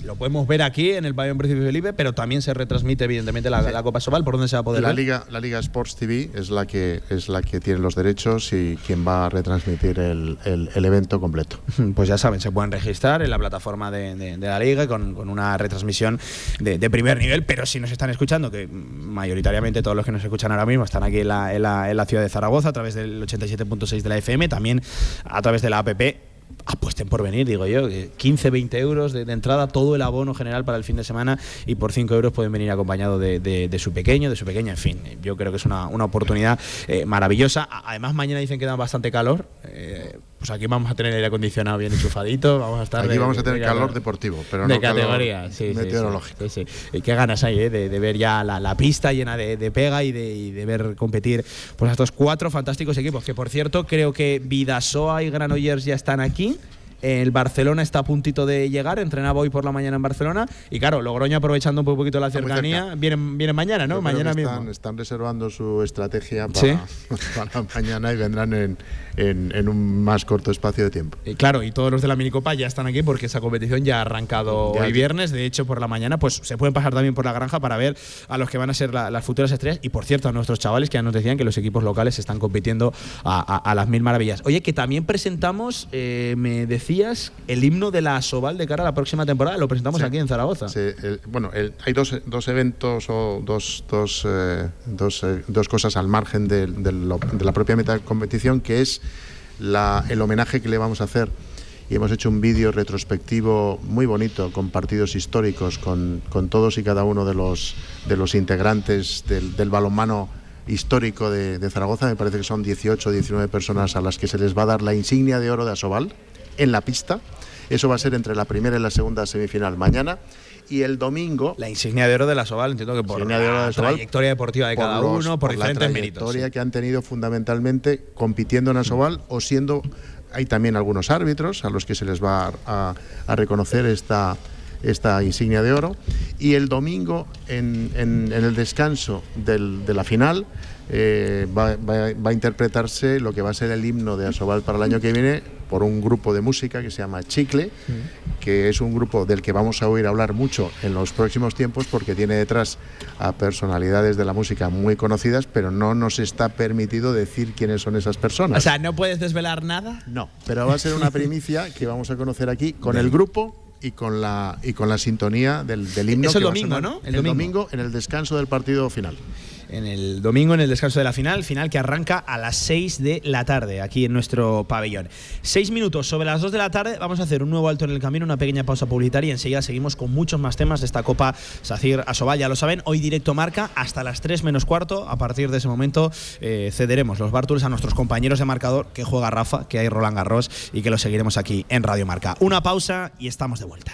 lo podemos ver aquí en el pabellón Príncipe Felipe, pero también se retransmite, evidentemente, la, la Copa Sobal. ¿Por dónde se va a poder la ver? liga la liga Sports TV es la que es la que tiene los derechos y quien va a retransmitir el, el- el evento completo [laughs] Pues ya saben, se pueden registrar en la plataforma de, de- de la liga con, con una retransmisión de, de primer nivel, pero si nos están escuchando, que mayoritariamente todos los que nos escuchan ahora mismo están aquí en la, en la- en la ciudad de Zaragoza a través del 87.6 de la FM, también a través de la APP. Apuesten por venir, digo yo, que 15, 20 euros de, entrada, todo el abono general para el fin de semana y por 5 euros pueden venir acompañado de, su pequeño, de su pequeña, en fin, yo creo que es una, una oportunidad eh, maravillosa. Además, mañana dicen que da bastante calor, eh, pues aquí vamos a tener aire acondicionado bien enchufadito, vamos a estar... Aquí de- vamos a tener de- calor deportivo, pero de no categoría, sí, meteorológico. sí, qué ganas hay eh, de, ver ya la, la pista llena de, pega y de, y de ver competir pues, a estos cuatro fantásticos equipos. Que por cierto, creo que Vidasoa y Granollers ya están aquí. El Barcelona está a puntito de llegar, entrenaba hoy por la mañana en Barcelona. Y claro, Logroño aprovechando un poquito la cercanía, cerca. vienen, vienen mañana, ¿no? Yo Mañana que mismo. están, están reservando su estrategia para, Sí. [laughs] para mañana y vendrán en, en- en un más corto espacio de tiempo. Y claro, y todos los de la minicopa ya están aquí porque esa competición ya ha arrancado Ya- hoy viernes. De hecho, por la mañana, pues se pueden pasar también por la granja para ver a los que van a ser la- las futuras estrellas. Y por cierto, a nuestros chavales que ya nos decían que los equipos locales están compitiendo a, a- a las mil maravillas. Oye, que también presentamos, eh, me decías, el himno de la Soval de cara a la próxima temporada. Lo presentamos Sí. aquí en Zaragoza. Sí, el- bueno, el- hay dos, dos eventos o dos, dos, eh, dos, eh, dos cosas al margen de, de lo- de la propia meta de competición, que es el homenaje que le vamos a hacer. Y hemos hecho un vídeo retrospectivo muy bonito con partidos históricos, con, con todos y cada uno de los, de los integrantes del, del balonmano histórico de, de Zaragoza, me parece que son 18 o 19 personas a las que se les va a dar la insignia de oro de Asobal en la pista. Eso va a ser entre la primera y la segunda semifinal mañana. Y el domingo. La insignia de oro de la Soval, entiendo que por de la la Soval, trayectoria deportiva de por cada los- uno, por, por la diferentes méritos. trayectoria que han tenido fundamentalmente compitiendo en Asobal o siendo. Hay también algunos árbitros a los que se les va a, a- a reconocer esta, esta insignia de oro. Y el domingo, en, en- en el descanso del- de la final, eh, va, va- va a interpretarse lo que va a ser el himno de Asobal para el año que viene por un grupo de música que se llama Chicle, que es un grupo del que vamos a oír hablar mucho en los próximos tiempos porque tiene detrás a personalidades de la música muy conocidas, pero no nos está permitido decir quiénes son esas personas. O sea, ¿no puedes desvelar nada? No, pero va a ser una [laughs] primicia que vamos a conocer aquí con el grupo y con la y con la sintonía del, del himno. Es el que domingo, ¿no? El El, domingo. domingo. en el descanso del partido final. En el domingo, en el descanso de la final, final que arranca a las 6 de la tarde, aquí en nuestro pabellón. Seis minutos sobre las 2 de la tarde, vamos a hacer un nuevo alto en el camino, una pequeña pausa publicitaria y enseguida seguimos con muchos más temas de esta Copa Sacir Asobal. Ya lo saben, hoy directo marca hasta las 3 menos cuarto. A partir de ese momento eh, cederemos los Bartuls a nuestros compañeros de marcador, que juega Rafa, que hay Roland Garros y que lo seguiremos aquí en Radio Marca. Una pausa y estamos de vuelta.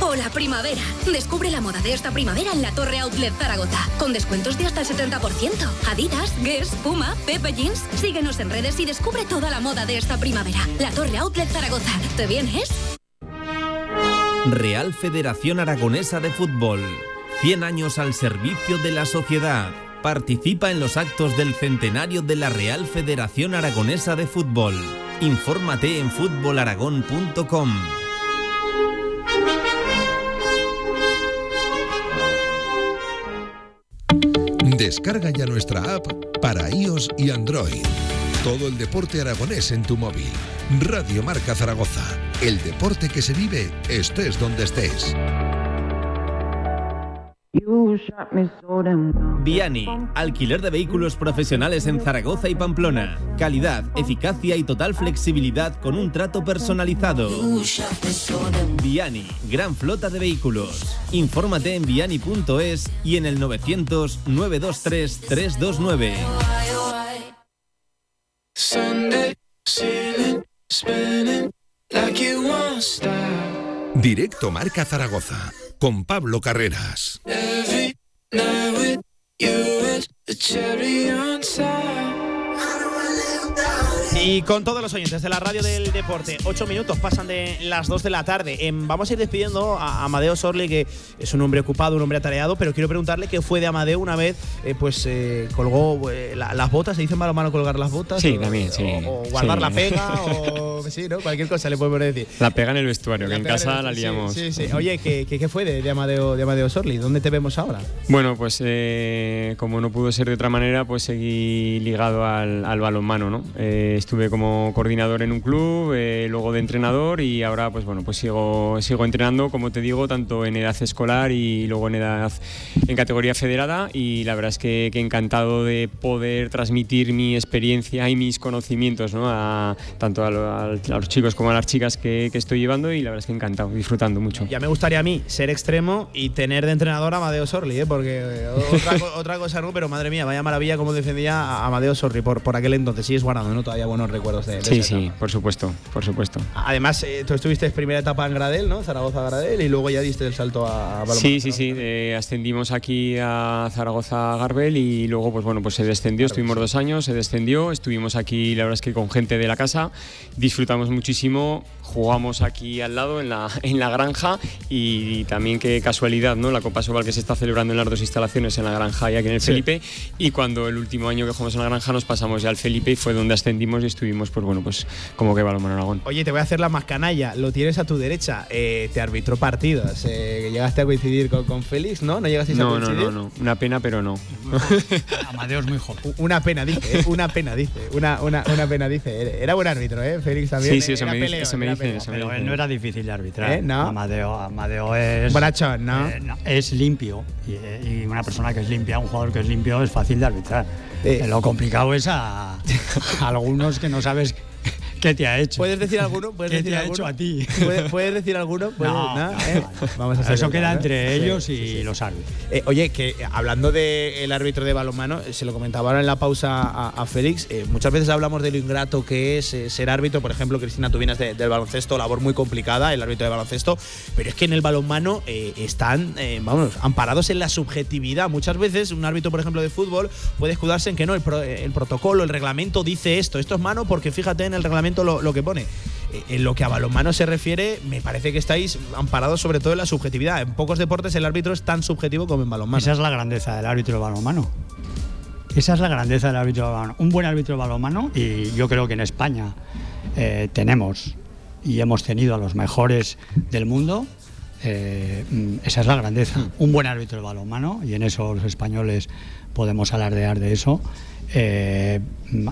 Hola primavera. Descubre la moda de esta primavera en la Torre Outlet Zaragoza. Con descuentos de hasta el 70%. Adidas, Guess, Puma, Pepe Jeans. Síguenos en redes y descubre toda la moda de esta primavera. La Torre Outlet Zaragoza. ¿Te vienes? Real Federación Aragonesa de Fútbol. 100 años al servicio de la sociedad. Participa en los actos del centenario de la Real Federación Aragonesa de Fútbol. Infórmate en fútbolaragón.com. Descarga ya nuestra app para iOS y Android. Todo el deporte aragonés en tu móvil. Radio Marca Zaragoza. El deporte que se vive estés donde estés. Viani, alquiler de vehículos profesionales en Zaragoza y Pamplona. Calidad, eficacia y total flexibilidad con un trato personalizado. Viani, gran flota de vehículos. Infórmate en viani.es y en el 900 923 329. Sunday, ceiling, spinning like you won't stop. Directo Marca Zaragoza. Con Pablo Carreras. Y con todos los oyentes de la radio del deporte, ocho minutos pasan de las 2 de la tarde. Em, vamos a ir despidiendo a Amadeo Sorli, que es un hombre ocupado, un hombre atareado, pero quiero preguntarle qué fue de Amadeo una vez, eh, pues eh, colgó eh, la- las botas, se dice malo mano colgar las botas. Sí, o, también, sí. O, o guardar Sí. la pega, o [laughs] sí, ¿no? Cualquier cosa le podemos decir. La pega en el vestuario, que en casa el- la liamos. Sí, sí. Oye, ¿qué, qué, qué fue de, de Amadeo, de Amadeo Sorli? ¿Dónde te vemos ahora? Bueno, pues eh, como no pudo ser de otra manera, pues seguí ligado al, al balonmano, ¿no? Estuve como coordinador en un club, eh, luego de entrenador y ahora, pues bueno, pues sigo, sigo entrenando, como te digo, tanto en edad escolar y luego en edad en categoría federada y la verdad es que, que encantado de poder transmitir mi experiencia y mis conocimientos, ¿no? A, tanto a, lo- a los chicos como a las chicas que, que estoy llevando y la verdad es que encantado, disfrutando mucho. Ya me gustaría a mí ser extremo y tener de entrenador a Amadeo Sorli, ¿eh? porque eh, otra, [laughs] otra cosa no, pero madre mía, vaya maravilla como defendía a Amadeo Sorli por, por aquel entonces. Sigues guardando, ¿no? Todavía buenos recuerdos de, de Sí, sí, etapa. por supuesto, por supuesto. Además, eh, tú estuviste en primera etapa en Gradel, ¿no? Zaragoza Gradel, y luego ya diste el salto a, a. Sí, sí, sí. eh, ascendimos aquí a Zaragoza Garbel y luego, pues bueno, pues se descendió. Estuvimos dos años, se descendió. Estuvimos aquí, la verdad es que con gente de la casa. Disfrutamos muchísimo. Jugamos aquí al lado en la, [laughs] en la granja y, también qué casualidad, ¿no? La Copa Sobal que se está celebrando en las dos instalaciones, en la granja y aquí en el Felipe. Y cuando el último año que jugamos en la granja nos pasamos ya al Felipe y fue donde ascendimos y estuvimos, pues bueno, pues como que balonmano Aragón. Oye, te voy a hacer la más canalla. Lo tienes a tu derecha. Eh, te arbitró partidos. Eh, llegaste a coincidir con, con Félix, ¿no? ¿No llegaste a No, no, coincidir? no, no. Una pena, pero no. [laughs] Amadeo es muy joven. Una pena, dice. eh, Una pena, dice. Una, una, una pena, dice. Era buen árbitro, ¿eh? Félix también. Sí, sí, eso me dice- peleón, eso me Pero él no era difícil de arbitrar. ¿Eh? ¿No? Amadeo, Amadeo es. Bonachón, ¿no? eh, es limpio. Y, y una persona que es limpia, un jugador que es limpio, es fácil de arbitrar. Eh. Eh, lo complicado es a, a algunos que no sabes qué te ha hecho. ¿Puedes decir alguno? ¿Puedes ¿Qué decir te ha alguno? hecho a ti? ¿Puedes, puedes decir alguno? ¿Puedes- No, no, ¿Eh? Vamos a ser Eso queda educados, entre ¿eh? ellos Sí, y sí, sí. los árbitros. Eh, oye, que eh, hablando del árbitro de balonmano, eh, se lo comentaba ahora en la pausa a, a Félix, eh, muchas veces hablamos de lo ingrato que es eh, ser árbitro. Por ejemplo, Cristina, tú vienes de- del baloncesto, labor muy complicada, el árbitro de baloncesto, pero es que en el balonmano eh, están, eh, vamos, amparados en la subjetividad. Muchas veces un árbitro, por ejemplo, de fútbol puede escudarse en que no, el, pro- el protocolo, el reglamento dice esto, esto es mano porque fíjate en el reglamento lo, que pone. Eh, En lo que a balonmano se refiere, me parece que estáis amparados sobre todo en la subjetividad. En pocos deportes el árbitro es tan subjetivo como en balonmano. Esa es la grandeza del árbitro de balonmano. Esa es la grandeza del árbitro de balonmano. Un buen árbitro de balonmano, y yo creo que en España eh, tenemos y hemos tenido a los mejores del mundo, eh, esa es la grandeza. Un buen árbitro de balonmano, y en eso los españoles podemos alardear de eso,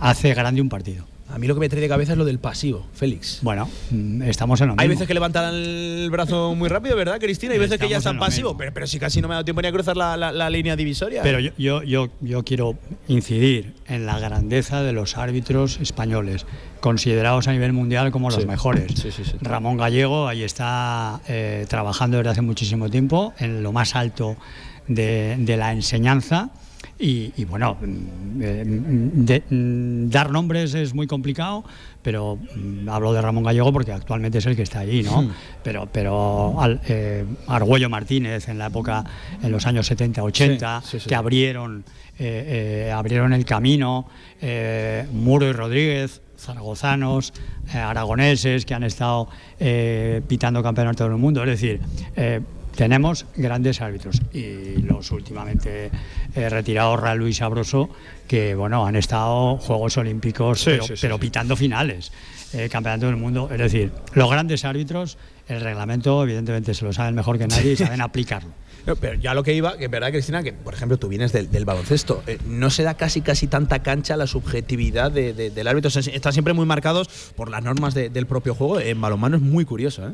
hace grande un partido. A mí lo que me trae de cabeza es lo del pasivo, Félix. Bueno, mm, estamos en lo mismo. Hay veces que levantan el brazo muy rápido, ¿verdad, Cristina? Hay veces que ya están pasivos, pero, pero si casi no me ha dado tiempo ni a cruzar la, la- la línea divisoria. Pero yo, yo, yo, yo quiero incidir en la grandeza de los árbitros españoles, considerados a nivel mundial como los Sí. mejores. Sí, sí, sí. Ramón Gallego ahí está eh, trabajando desde hace muchísimo tiempo en lo más alto de, de la enseñanza. Y, y bueno, mm, eh, mm, de- mm, dar nombres es muy complicado, pero hablo de Ramón Gallego porque actualmente es el que está allí, ¿no? Hmm. Pero, pero al- eh, Argüello Martínez en la época, en los años 70, 80, Sí, sí, sí. que abrieron, eh, eh, abrieron el camino, Muro y Rodríguez, zaragozanos, eh, aragoneses que han estado eh, pitando campeonatos del mundo. Es decir, eh, tenemos grandes árbitros y los últimamente eh, retirados Real Luis Sabroso que bueno han estado Juegos Olímpicos Sí, pero, sí, sí, pero sí. pitando finales eh, campeonato del mundo es decir los grandes árbitros el reglamento evidentemente se lo saben mejor que nadie y [laughs] saben aplicarlo No, pero ya lo que iba, que es verdad, Cristina, que por ejemplo tú vienes del, del baloncesto. eh, no se da casi casi tanta cancha a la subjetividad de- de- del árbitro. Están siempre muy marcados por las normas de- del propio juego. En balonmano es muy curioso, ¿eh?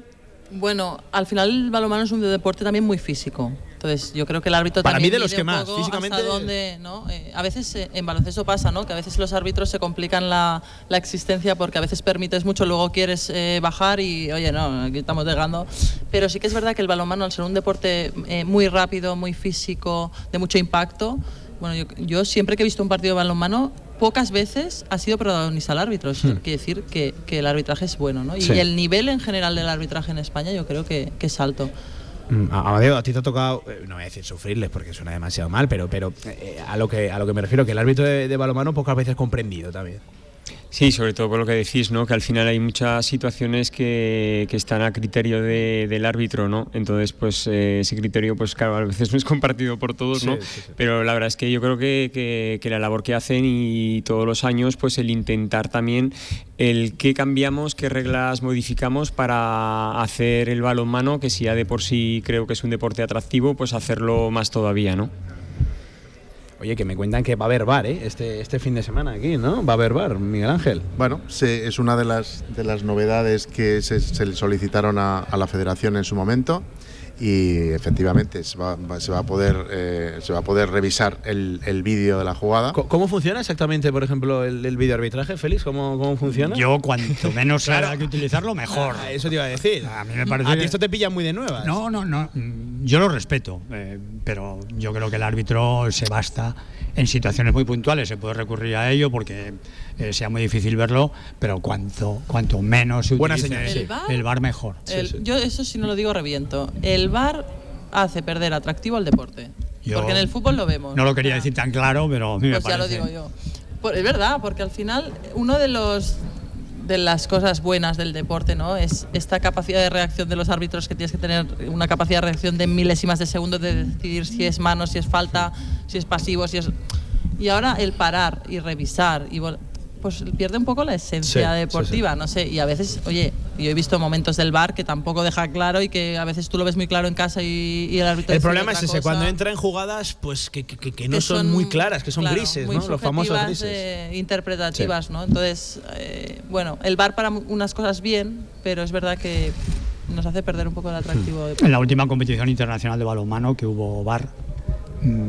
Bueno, al final el balonmano es un deporte también muy físico. Entonces, yo creo que el árbitro Para también mí de los que más, físicamente- hasta dónde, ¿no? Eh, a veces eh, en baloncesto pasa, ¿no? Que a veces los árbitros se complican la, la existencia porque a veces permites mucho, luego quieres eh, bajar y, oye, no, aquí estamos llegando. Pero sí que es verdad que el balonmano, al ser un deporte eh, muy rápido, muy físico, de mucho impacto, bueno, yo, yo siempre que he visto un partido de balonmano, pocas veces ha sido protagonista el árbitro. Eso quiere decir que, que el arbitraje es bueno, ¿no? Y Sí. el nivel en general del arbitraje en España yo creo que, que es alto. Mm, Amadeo, a ti te ha tocado, eh, no voy a decir sufrirles porque suena demasiado mal, pero, pero eh, a, lo que, a lo que me refiero, que el árbitro de, de balonmano pocas veces comprendido también. Sí, sobre todo por lo que decís, ¿no? Que al final hay muchas situaciones que, que están a criterio de- del árbitro, ¿no? Entonces, pues eh, ese criterio, pues claro, a veces no es compartido por todos, ¿no? Sí, sí, sí. Pero la verdad es que yo creo que, que- que la labor que hacen y todos los años, pues el intentar también el qué cambiamos, qué reglas modificamos para hacer el balonmano, que si ya de por sí creo que es un deporte atractivo, pues hacerlo más todavía, ¿no? Oye, que me cuentan que va a haber bar, ¿eh? Este, este fin de semana aquí, ¿no? Va a haber bar, Miguel Ángel. Bueno, se- es una de las, de las novedades que se, se le solicitaron a, a la federación en su momento y efectivamente se va, se va a poder eh, se va a poder revisar el, el vídeo de la jugada. ¿Cómo funciona exactamente, por ejemplo, el, el videoarbitraje, Félix? ¿Cómo, cómo funciona? yo cuanto [laughs] menos Claro. haya que utilizarlo mejor Ah, eso te iba a decir. A mí me parece A ti que- esto te pilla muy de nuevas. No, no, no. Yo lo respeto, eh, pero yo creo que el árbitro se basta en situaciones muy puntuales. Se puede recurrir a ello porque eh, sea muy difícil verlo, pero cuanto, cuanto menos se Buena utilice señal. ¿El bar mejor. El- Yo eso si no lo digo reviento. El VAR hace perder atractivo al deporte. Yo porque en el fútbol lo vemos. No lo quería Ah, decir tan claro, pero a mí me Pues ya lo digo yo. Por- es verdad, porque al final uno de los de las cosas buenas del deporte, ¿no? Es esta capacidad de reacción de los árbitros que tienes que tener una capacidad de reacción de milésimas de segundo de decidir si es mano, si es falta, si es pasivo, si es y ahora el parar y revisar y pues pierde un poco la esencia Sí, deportiva, no sé, y a veces, oye, yo he visto momentos del bar que tampoco deja claro y que a veces tú lo ves muy claro en casa y, y el árbitro El problema es ese, cosa. cuando entra en jugadas pues que, que- que- que no que son, muy claras, que son claro, grises, muy ¿no? Los famosos grises. eh, interpretativas, ¿no? Entonces, eh, bueno, el bar para unas cosas bien, pero es verdad que nos hace perder un poco el atractivo. de- En la última competición internacional de balonmano que hubo mm,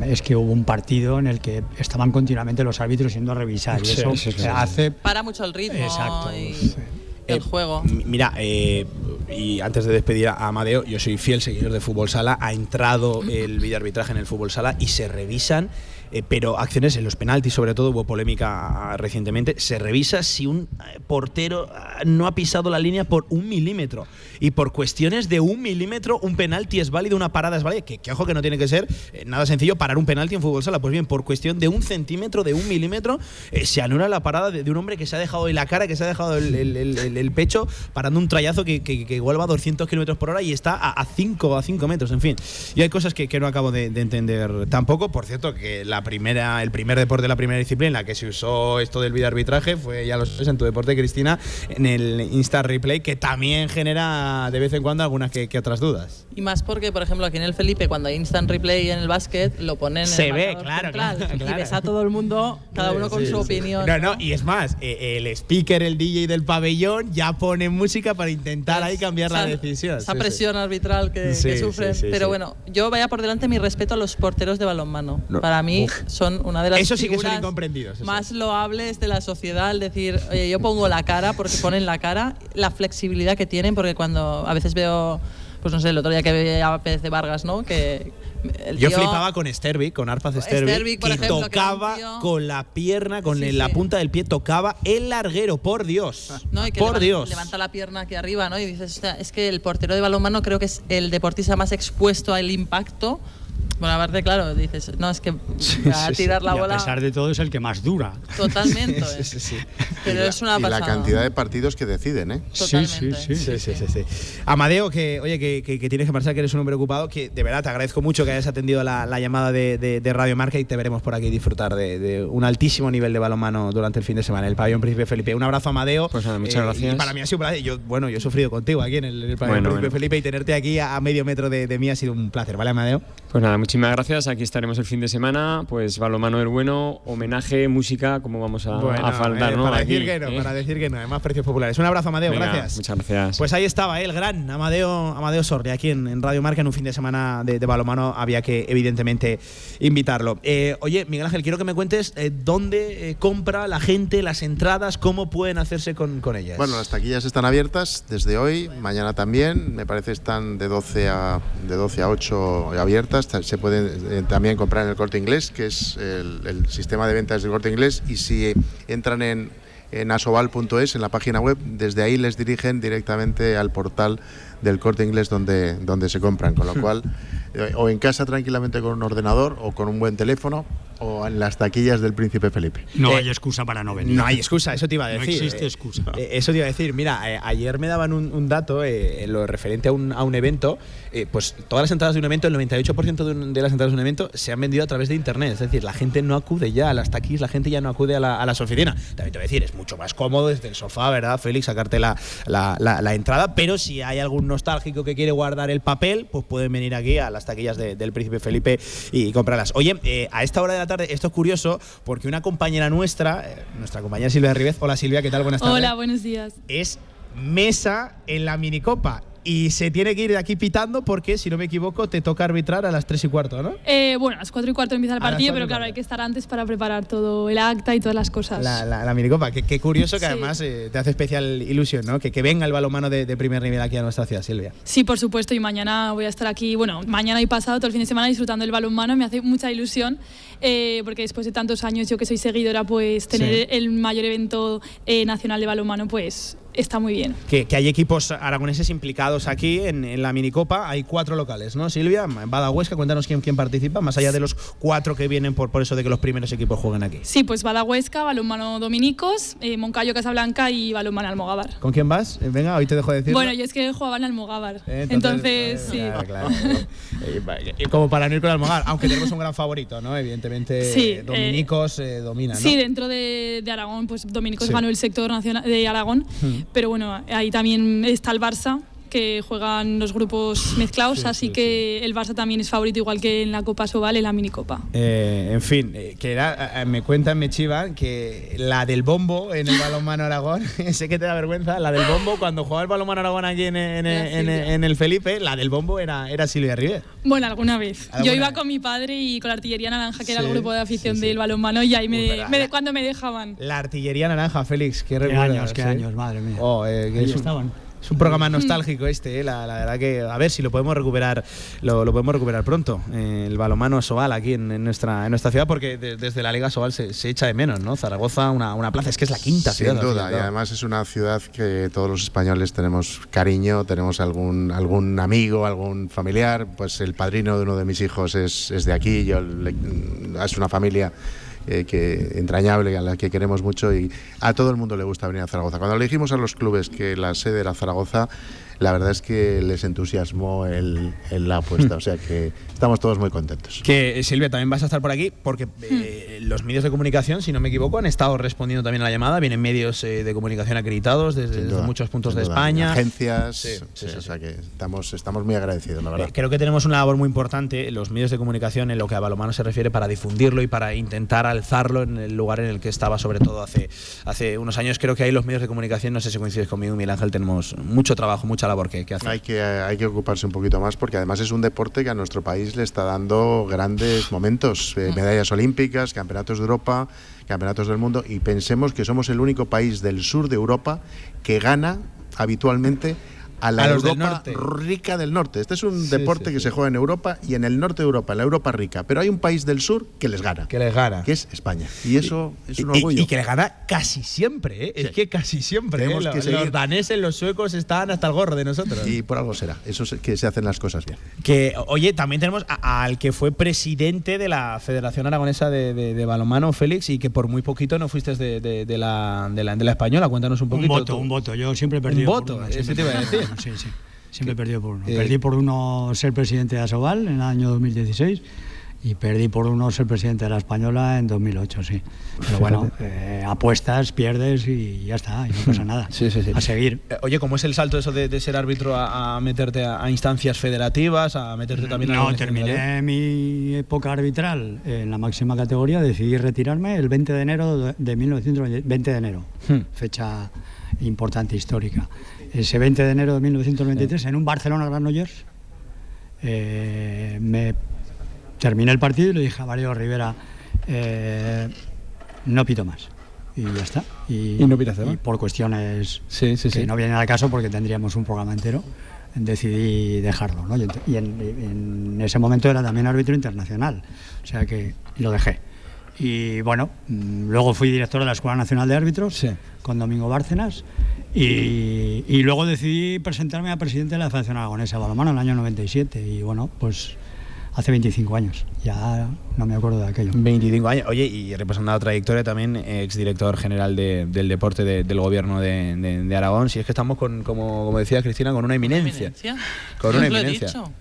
es que hubo un partido en el que estaban continuamente los árbitros yendo a revisar y eso sí, sí. hace Para mucho el ritmo Exacto, y el juego. M- Mira, eh, y antes de despedir a Amadeo, yo soy fiel seguidor de Fútbol Sala. Ha entrado el videoarbitraje en el Fútbol Sala y se revisan, eh, pero acciones en los penaltis, sobre todo, hubo polémica ah, recientemente. Se revisa si un eh, portero ah, no ha pisado la línea por un milímetro. Y por cuestiones de un milímetro, un penalti es válido, una parada es válida. Que, que ojo que no tiene que ser eh, nada sencillo parar un penalti en Fútbol Sala. Pues bien, por cuestión de un centímetro, de un milímetro, eh, se anula la parada de, de un hombre que se ha dejado en la cara, que se ha dejado el- el- el- el pecho, parando un trayazo que, que, que igual va a 200 kilómetros por hora y está a 5 a 5 metros, en fin. Y hay cosas que, que no acabo de, de entender tampoco. Por cierto, que la primera, el primer deporte, la primera disciplina en la que se usó esto del videoarbitraje fue, ya lo sabes, en tu deporte, Cristina, en el Insta Replay, que también genera de vez en cuando algunas que, que otras dudas. Y más porque, por ejemplo, aquí en el Felipe, cuando hay instant replay en el básquet, lo ponen Se en el ve, claro, central. claro, claro. Y ves a todo el mundo, cada uno con Sí, su sí. opinión. No, no, y es más, eh, el speaker, el DJ del pabellón ya pone música para intentar ahí cambiar la decisión. Esa Sí, sí. presión arbitral que, Sí, que sí, sufren. sí, Pero sí. bueno, yo vaya por delante mi respeto a los porteros de balonmano. No. Para mí Uf. Son una de las Eso sí que son incomprendidos, eso. más loables de la sociedad. El decir, oye, yo pongo la cara porque ponen la cara, la flexibilidad que tienen, porque cuando a veces veo, pues no sé, el otro día que veía a Pérez de Vargas, ¿no? Que el Yo tío- flipaba con Stervik, con Arpaz Stervik, Stervik, que ejemplo, que tocaba tío- con la pierna, con Sí, la sí. punta del pie, tocaba el larguero, por Dios. [laughs] ¿no? Y que por levan- Dios. levanta la pierna aquí arriba, ¿no? Y dices, "Hostia, es que el portero de balonmano creo que es el deportista más expuesto al impacto. Bueno, aparte, claro, dices, no, es que va a tirar la y bola a pesar de todo es el que más dura. totalmente. [laughs] Pero es una y la pasada. cantidad de partidos que deciden, ¿eh? Sí, sí, sí. Sí, sí, sí, sí. Amadeo, que oye, que, que- que tienes que marchar, que eres un hombre ocupado, que de verdad te agradezco mucho que hayas atendido la, la llamada de, de- de Radio Marca y te veremos por aquí disfrutar de, de un altísimo nivel de balonmano durante el fin de semana, en el pabellón Príncipe Felipe. Un abrazo, Amadeo. Pues nada, muchas Eh, gracias. Y para mí ha sido un placer. Yo, bueno, yo he sufrido contigo aquí en el, pabellón Bueno, Príncipe bueno. Felipe y tenerte aquí a, a medio metro de, de mí ha sido un placer, ¿vale, Amadeo? Pues nada, muchísimas gracias. Aquí estaremos el fin de semana. Pues balomano del bueno, homenaje, música, como vamos a, Bueno, a faltar, eh, ¿no? para Aquí, decir que no, ¿eh? para decir que no, además precios populares. Un abrazo, Amadeo, Venga, gracias. Muchas gracias. Pues ahí estaba, ¿eh? el gran Amadeo, Amadeo Sorri, aquí en, en Radio Marca en un fin de semana de, de balomano. Había que, evidentemente, invitarlo. Eh, oye, Miguel Ángel, quiero que me cuentes eh, dónde eh, compra la gente las entradas, cómo pueden hacerse con, con ellas. Bueno, las taquillas están abiertas desde hoy, mañana también, me parece están de 12 a, de 12 a 8 abiertas. Ta- Se pueden eh, también comprar en el corte inglés, que es el, el sistema de ventas del corte inglés, y si entran en, en asoval.es, en la página web, desde ahí les dirigen directamente al portal del corte inglés donde, donde se compran, con lo cual, eh, o en casa tranquilamente con un ordenador o con un buen teléfono, o en las taquillas del Príncipe Felipe. No Eh, hay excusa para no venir. No hay excusa, eso te iba a No decir. existe Eh, excusa. eh, eso te iba a decir. Mira, eh, ayer me daban un, un dato eh, en lo referente a un, a un evento. eh, pues todas las entradas de un evento, el 98% de, un- de las entradas de un evento se han vendido a través de internet. Es decir, la gente no acude ya a las taquis, la gente ya no acude a, la- a las oficinas. También te voy a decir, es mucho más cómodo desde el sofá, ¿verdad, Félix? Sacarte la, la- la- la entrada. Pero si hay algún nostálgico que quiere guardar el papel, pues pueden venir aquí a las taquillas de- del Príncipe Felipe y comprarlas. Oye, eh, a esta hora de la tarde, esto es curioso porque una compañera nuestra, eh, nuestra compañera Silvia Ribez, hola Silvia, ¿qué tal? Buenas tardes. Hola, buenos días. Es mesa en la minicopa. Y se tiene que ir de aquí pitando porque, si no me equivoco, te toca arbitrar a las 3 y cuarto, ¿no? Eh, bueno, a las 4 y cuarto empieza el A partido, pero claro, hay que estar antes para preparar todo el acta y todas las cosas. La, la- la minicopa. Qué, qué curioso que Sí. además eh, te hace especial ilusión, ¿no? Que, que venga el balonmano de, de primer nivel aquí a nuestra ciudad, Silvia. Sí, por supuesto, y mañana voy a estar aquí, bueno, mañana y pasado, todo el fin de semana disfrutando del balonmano, me hace mucha ilusión, eh, porque después de tantos años, yo que soy seguidora, pues tener Sí. el mayor evento eh, nacional de balonmano, pues está muy bien. Que, que hay equipos aragoneses implicados aquí en, en la minicopa. Hay cuatro locales, ¿no, Silvia? Bada Huesca, cuéntanos quién, quién participa, más allá de los cuatro que vienen por, por eso de que los primeros equipos jueguen aquí. Sí, pues Bada Huesca, Balonmano Dominicos, eh, Moncayo Casablanca y Balonmano Almogávar. ¿Con quién vas? Eh, venga, hoy te dejo decir. Bueno, yo es que jugaba en Almogávar. Eh, entonces, sí. Claro, claro. Eh, eh, como para no ir con Almogar, aunque tenemos un gran favorito, ¿no? Evidentemente, Sí, Dominicos domina, ¿no? Sí, dentro de, de Aragón, pues Dominicos Sí. ganó el sector nacional de Aragón, Hmm. Pero bueno, ahí también está el Barça que juegan los grupos mezclados, así que el Barça también es favorito igual que en la Copa Sobal en la minicopa. Eh, en fin, eh, que era, me cuentan, me chivan, que la del bombo en el balonmano Aragón, [laughs] sé que te da vergüenza, la del bombo, cuando jugaba el balonmano Aragón aquí en, en- en- en el Felipe, la del bombo era, era Silvia River. Bueno, alguna vez. ¿Alguna Yo iba vez? con mi padre y con la artillería naranja, que era el grupo de afición del balonmano, y ahí me, cuando me dejaban. La artillería naranja, Félix, qué Qué años, qué años, madre mía. Oh, eh, que un- estaban. Es un programa nostálgico este, eh, la, la verdad que a ver si lo podemos recuperar, lo, lo podemos recuperar pronto. eh, el balomano Sobal aquí en, en nuestra en nuestra ciudad, porque de- desde la Liga Sobal se, se echa de menos, ¿no? Zaragoza, una, una plaza, es que es la quinta ciudad. Sin duda, y además es una ciudad que todos los españoles tenemos cariño, tenemos algún, algún amigo, algún familiar. Pues el padrino de uno de mis hijos es, es de aquí, yo le- es una familia eh, que entrañable, a la que queremos mucho y a todo el mundo le gusta venir a Zaragoza. Cuando le dijimos a los clubes que la sede era Zaragoza, la verdad es que les entusiasmó el, el la apuesta, o sea que estamos todos muy contentos. Que eh, Silvia, también vas a estar por aquí porque eh, los medios de comunicación, si no me equivoco, han estado respondiendo también a la llamada. Vienen medios eh, de comunicación acreditados desde, Sin desde duda, muchos puntos de duda. España. Agencias, Sí, sí, o sea que estamos, estamos muy agradecidos, la verdad. Eh, creo que tenemos una labor muy importante los medios de comunicación en lo que a balonmano se refiere para difundirlo y para intentar alzarlo en el lugar en el que estaba, sobre todo hace, hace unos años. Creo que ahí los medios de comunicación, no sé si coincides conmigo, Miguel Ángel, tenemos mucho trabajo, mucha labor que. Hay que, hay que ocuparse un poquito más porque además es un deporte que a nuestro país le está dando grandes momentos, eh, medallas olímpicas, campeonatos de Europa, campeonatos del mundo y pensemos que somos el único país del sur de Europa que gana habitualmente a la A los del Europa rica del norte. Este es un Sí, deporte sí, que sí. se juega en Europa y en el norte de Europa, en la Europa rica, pero hay un país del sur que les gana, que les gana, que es España. Y eso es un orgullo. Y, que le gana casi siempre, ¿eh? es que casi siempre. ¿eh? Tenemos que Los, seguir. los daneses, los suecos están hasta el gorro de nosotros. Y por algo será, eso es que se hacen las cosas bien. Que, oye, también tenemos a- al que fue presidente de la Federación Aragonesa de, de- de Balonmano, Félix, y que por muy poquito no fuiste de, de- de la, de, la, de la española. Cuéntanos un Un poquito. voto, tú. un voto. Yo siempre he Un perdido voto, ese siempre te iba a decir. Uno, Sí, sí. Siempre he perdido por uno. Eh, perdí por uno ser presidente de Asobal en el año 2016 y perdí por uno ser presidente de la Española en 2008, sí. Pero bueno, eh, apuestas, pierdes y ya está, y no pasa nada. Sí, sí, sí. A seguir. Eh, Oye, ¿cómo es el salto eso de, de ser árbitro a, a meterte a, a instancias federativas, a meterte también No, la liga? terminé mi época arbitral en la máxima categoría, decidí retirarme el 20 de enero de- de 1920, 20 de enero, Hmm. fecha importante histórica. Ese 20 de enero de 1993 en un Barcelona Granollers eh, me terminé el partido y le dije a Mario Rivera eh, no pito más. Y ya está. Y, Y no más. y por cuestiones Sí, sí, que sí. no vienen al caso porque tendríamos un programa entero, decidí dejarlo. y en, en ese momento era también árbitro internacional, o sea que lo dejé. Y bueno, mm, luego fui director de la Escuela Nacional de Árbitros con Domingo Bárcenas y, y luego decidí presentarme a presidente de la Federación Aragonesa de Balonmano en el año 97 y bueno, pues hace 25 años, ya no me acuerdo de aquello. 25 años. Oye, y repasando la trayectoria también, exdirector general de- del deporte de- del gobierno de, de- de Aragón. Si es que estamos con, como, como decía Cristina, con una eminencia. eminencia? Con una os [laughs] lo he eminencia. dicho.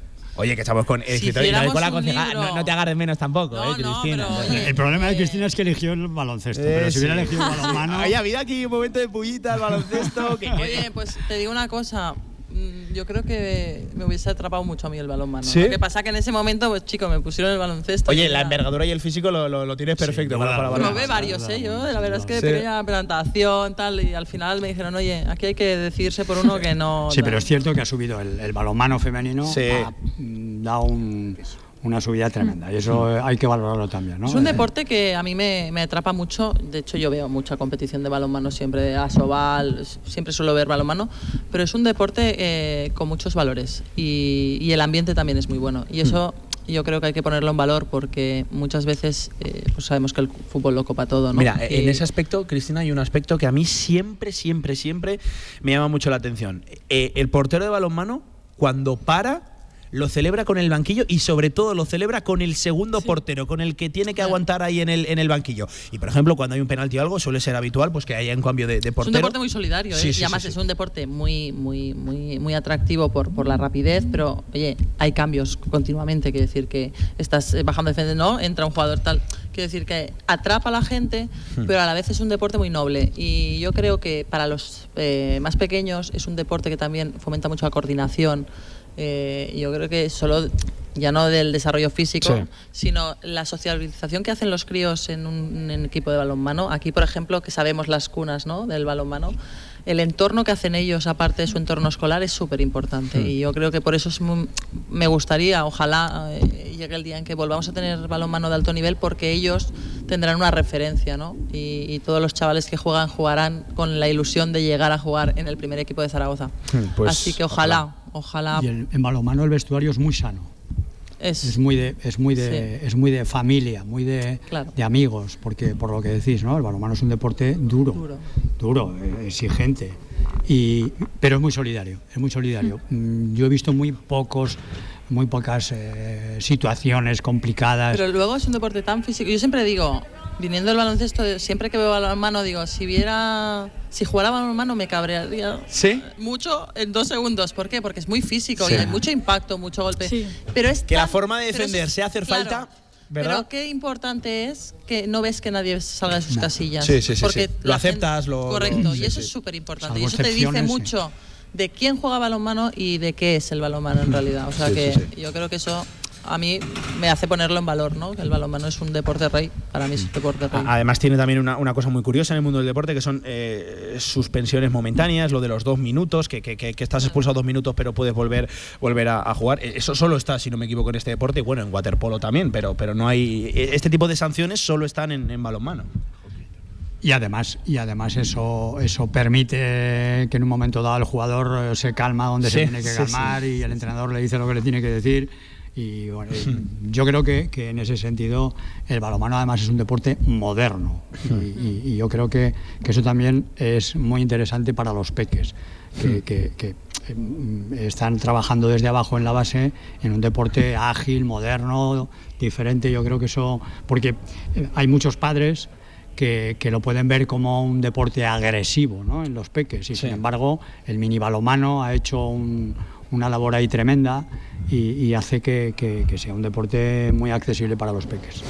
Oye, que estamos con el Si escritor y con la concejala. No, te agarres menos tampoco, eh, Cristina. El problema de Cristina es que eligió el baloncesto, pero Eh, si hubiera sí. elegido el balonmano... [laughs] Oye, ha habido aquí un momento de pullita al baloncesto. [laughs] que- Oye, pues te digo una cosa. Mm, Yo creo que me hubiese atrapado mucho a mí el balonmano. ¿Sí? Lo que pasa que en ese momento, pues chico, me pusieron el baloncesto. Oye, la era- envergadura y el físico lo, lo- lo tienes perfecto para, para baloncesto. Probé varios, ¿eh? Yo, la verdad es que Sí. pequeña presentación, tal, y al final me dijeron, oye, aquí hay que decidirse por uno que no. Sí, pero es cierto que ha subido el, el balonmano femenino, Sí. ha mm, dado un- una subida tremenda y eso eh, hay que valorarlo también, ¿no? Es un Eh, deporte que a mí me, me atrapa mucho. De hecho, yo veo mucha competición de balonmano siempre, asobal, siempre suelo ver balonmano, pero es un deporte eh, con muchos valores y, y el ambiente también es muy bueno. Y eso, yo creo que hay que ponerlo en valor porque muchas veces eh, pues sabemos que el fútbol lo copa todo. ¿no? Mira, en Y- ese aspecto, Cristina, hay un aspecto que a mí siempre, siempre, siempre me llama mucho la atención. Eh, el portero de balonmano, cuando para, lo celebra con el banquillo y sobre todo lo celebra con el segundo portero, con el que tiene que aguantar ahí en el, en el banquillo. Y por ejemplo, cuando hay un penalti o algo, suele ser habitual pues que haya un cambio de, de Es portero. un deporte muy solidario, ¿eh? Sí, sí, y además es un deporte muy, muy, muy, muy atractivo por, por la rapidez, pero oye, hay cambios continuamente, quiere decir que estás eh, bajando defensa, no, entra un jugador tal, quiere decir que atrapa a la gente, Hmm. pero a la vez es un deporte muy noble. Y yo creo que para los eh, más pequeños es un deporte que también fomenta mucho la coordinación. Eh, yo creo que solo ya no del desarrollo físico, Sí. sino la socialización que hacen los críos en un, en equipo de balonmano. Aquí, por ejemplo, que sabemos las cunas ¿no? del balonmano, el entorno que hacen ellos, aparte de su entorno escolar, es súper importante. Hmm. Y yo creo que por eso es muy- me gustaría, ojalá eh, llegue el día en que volvamos a tener balonmano de alto nivel, porque ellos tendrán una referencia, ¿no? Y, y todos los chavales que juegan jugarán con la ilusión de llegar a jugar en el primer equipo de Zaragoza. Pues, Así que ojalá, ojalá. Y el- en balonmano el vestuario es muy sano. Es, muy de es muy de es muy de familia, muy de, Claro. de amigos, porque por lo que decís, ¿no? El balonmano es un deporte duro, duro, eh, exigente. Y, pero es muy solidario, es muy solidario. Mm, Yo he visto muy pocos muy pocas eh, situaciones complicadas. Pero luego es un deporte tan físico. Yo siempre digo, viniendo del baloncesto, siempre que veo balonmano, digo, si viera, si jugara balonmano me cabrearía ¿Sí? mucho en dos segundos. ¿Por qué? Porque es muy físico Sí. y hay mucho impacto, mucho golpe. Pero es Que la forma de pero es- defenderse, hacer claro, falta, ¿verdad? Pero qué importante es que no ves que nadie salga de sus casillas. Sí, sí, sí, Porque sí. Lo gente- aceptas, lo- Correcto, sí, y eso sí. es súper importante. Y eso te dice sí. mucho de quién juega balonmano y de qué es el balonmano en [laughs] realidad. O sea Sí, que sí, yo creo que eso a mí me hace ponerlo en valor, ¿no? Que el balonmano es un deporte rey. Para mí es un deporte rey. Además tiene también una, una cosa muy curiosa en el mundo del deporte que son eh, suspensiones momentáneas, lo de los dos minutos, que, que- que- que estás expulsado dos minutos pero puedes volver, volver a, a jugar. Eh, Eso solo está, si no me equivoco, en este deporte y bueno, en waterpolo también, pero, pero no hay... eh, Este tipo de sanciones solo están en, en balonmano. Y además, y además eso, eso permite que en un momento dado el jugador eh, se calma donde Sí, se tiene que sí, calmar y el entrenador le dice lo que le tiene que decir. Y bueno, [laughs] yo creo que, que en ese sentido el balonmano además es un deporte moderno. [laughs] Y, y- y yo creo que, que eso también es muy interesante para los peques, que, que- que, mm, están trabajando desde abajo en la base en un deporte ágil, moderno, diferente. Yo creo que eso, porque eh, hay muchos padres que, que lo pueden ver como un deporte agresivo ¿no? en los peques y sin embargo el mini balomano ha hecho un- una labor ahí tremenda y, y hace que, que- que sea un deporte muy accesible para los peques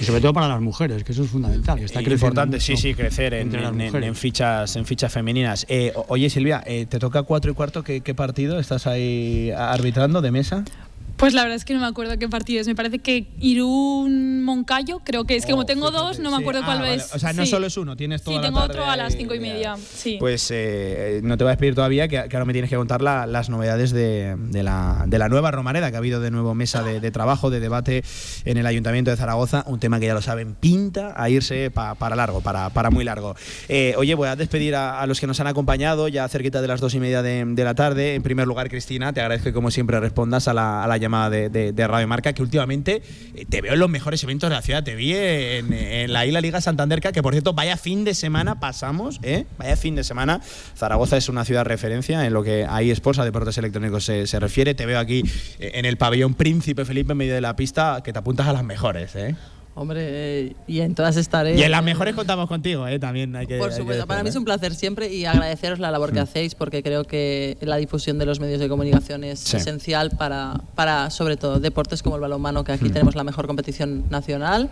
y sobre todo para las mujeres que eso es fundamental que está creciendo Importante, sí, sí, crecer en, fichas, en fichas femeninas. Eh, oye, Silvia, eh, ¿te toca cuatro y cuarto? ¿Qué, qué partido estás ahí arbitrando de mesa? Pues la verdad es que no me acuerdo qué partido es. Me parece que Irún Moncayo, creo que es que como tengo dos, no me Sí. acuerdo Ah, cuál vale. es. O sea, no Sí. solo es uno, tienes toda Sí, la tengo tarde otro a las cinco y media. Sí. Pues eh, no te voy a despedir todavía, que, que ahora me tienes que contar la- las novedades de, de la, de la nueva Romareda, que ha habido de nuevo mesa de, de trabajo, de debate en el Ayuntamiento de Zaragoza, un tema que ya lo saben, pinta a irse pa- para largo, para, para muy largo. Eh, oye, voy a despedir a, a los que nos han acompañado, ya cerquita de las dos y media de, de la tarde. En primer lugar, Cristina, te agradezco que como siempre respondas a la, a la llamada de, de- de Radio Marca, que últimamente eh, te veo en los mejores eventos de la ciudad. Te vi en, en la Isla Liga Santander, que por cierto, vaya fin de semana pasamos, ¿eh? Vaya fin de semana. Zaragoza es una ciudad referencia en lo que a eSports, a deportes electrónicos se, se refiere. Te veo aquí eh, en el pabellón Príncipe Felipe en medio de la pista, que te apuntas a las mejores, ¿eh? Hombre, eh, y en todas estaré. Y en las mejores contamos contigo, ¿eh? También hay que. Por hay que supuesto, para mí es un placer siempre y agradeceros la labor que Mm. hacéis porque creo que la difusión de los medios de comunicación es Sí. esencial para, para, sobre todo, deportes como el balonmano, que aquí Mm. tenemos la mejor competición nacional.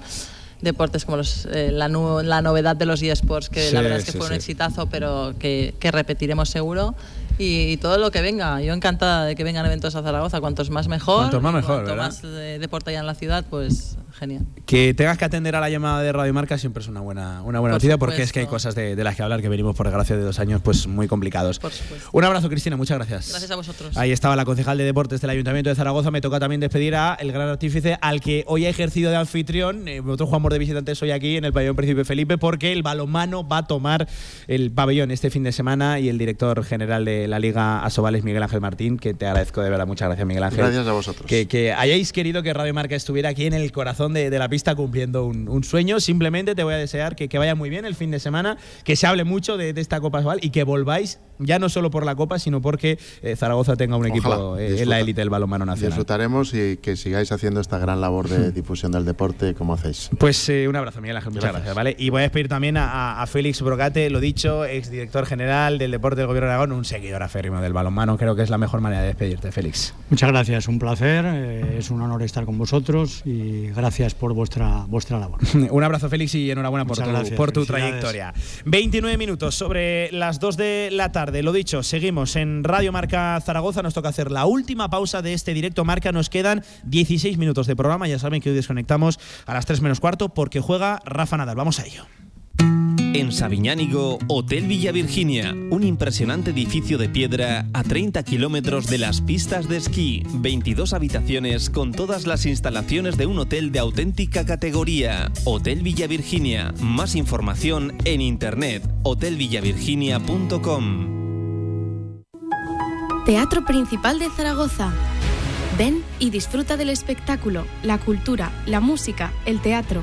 Deportes como los, eh, la, nu- la novedad de los eSports, que Sí, la verdad es que sí, fue un exitazo, pero que, que repetiremos seguro. Y, y todo lo que venga. Yo encantada de que vengan eventos a Zaragoza. Cuantos más mejor. Cuantos más mejor, Cuanto ¿verdad? más eh, deporte haya en la ciudad, pues genial. Que tengas que atender a la llamada de Radio Marca siempre es una buena, una buena Por noticia porque es que hay cosas de, de las que hablar que venimos por desgracia de dos años pues muy complicados. Por supuesto. Un abrazo Cristina, muchas gracias. Gracias a vosotros. Ahí estaba la concejal de deportes del Ayuntamiento de Zaragoza. Me toca también despedir a el gran artífice al que hoy ha ejercido de anfitrión. Eh, otro Juan de visitantes hoy aquí en el pabellón Príncipe Felipe porque el balonmano va a tomar el pabellón este fin de semana y el director general de la Liga Asobal es Miguel Ángel Martín, que te agradezco de verdad. Muchas gracias, Miguel Ángel. Gracias a vosotros. Que, que hayáis querido que Radio Marca estuviera aquí en el corazón de, la pista cumpliendo un, sueño. Simplemente te voy a desear que, que vaya muy bien el fin de semana, que se hable mucho de, esta Copa Asobal y que volváis ya no solo por la Copa, sino porque eh, Zaragoza tenga un equipo eh, en la élite del balonmano nacional. Disfrutaremos y que sigáis haciendo esta gran labor de [laughs] difusión del deporte como hacéis. Pues eh, un abrazo, Miguel Ángel. Muchas Gracias. gracias. ¿vale? Y voy a despedir también a, a- Félix Brocate, lo dicho, exdirector general del deporte del Gobierno de Aragón, un seguidor aférrimo del balonmano. Creo que es la mejor manera de despedirte, Félix. Muchas gracias, un placer, eh, es un honor estar con vosotros y gracias por vuestra, vuestra labor. [laughs] Un abrazo, Félix, y enhorabuena por Muchas tu, gracias, por tu trayectoria. 29 minutos sobre las 2 de la tarde. Lo dicho, seguimos en Radio Marca Zaragoza. Nos toca hacer la última pausa de este directo Marca. Nos quedan 16 minutos de programa. Ya saben que hoy desconectamos a las 3 menos cuarto porque juega Rafa Nadal. Vamos a ello. En Sabiñánigo, Hotel Villa Virginia, un impresionante edificio de piedra a 30 kilómetros de las pistas de esquí, 22 habitaciones con todas las instalaciones de un hotel de auténtica categoría. Hotel Villa Virginia, más información en internet, hotelvillavirginia.com. Teatro Principal de Zaragoza. Ven y disfruta del espectáculo, la cultura, la música, el teatro.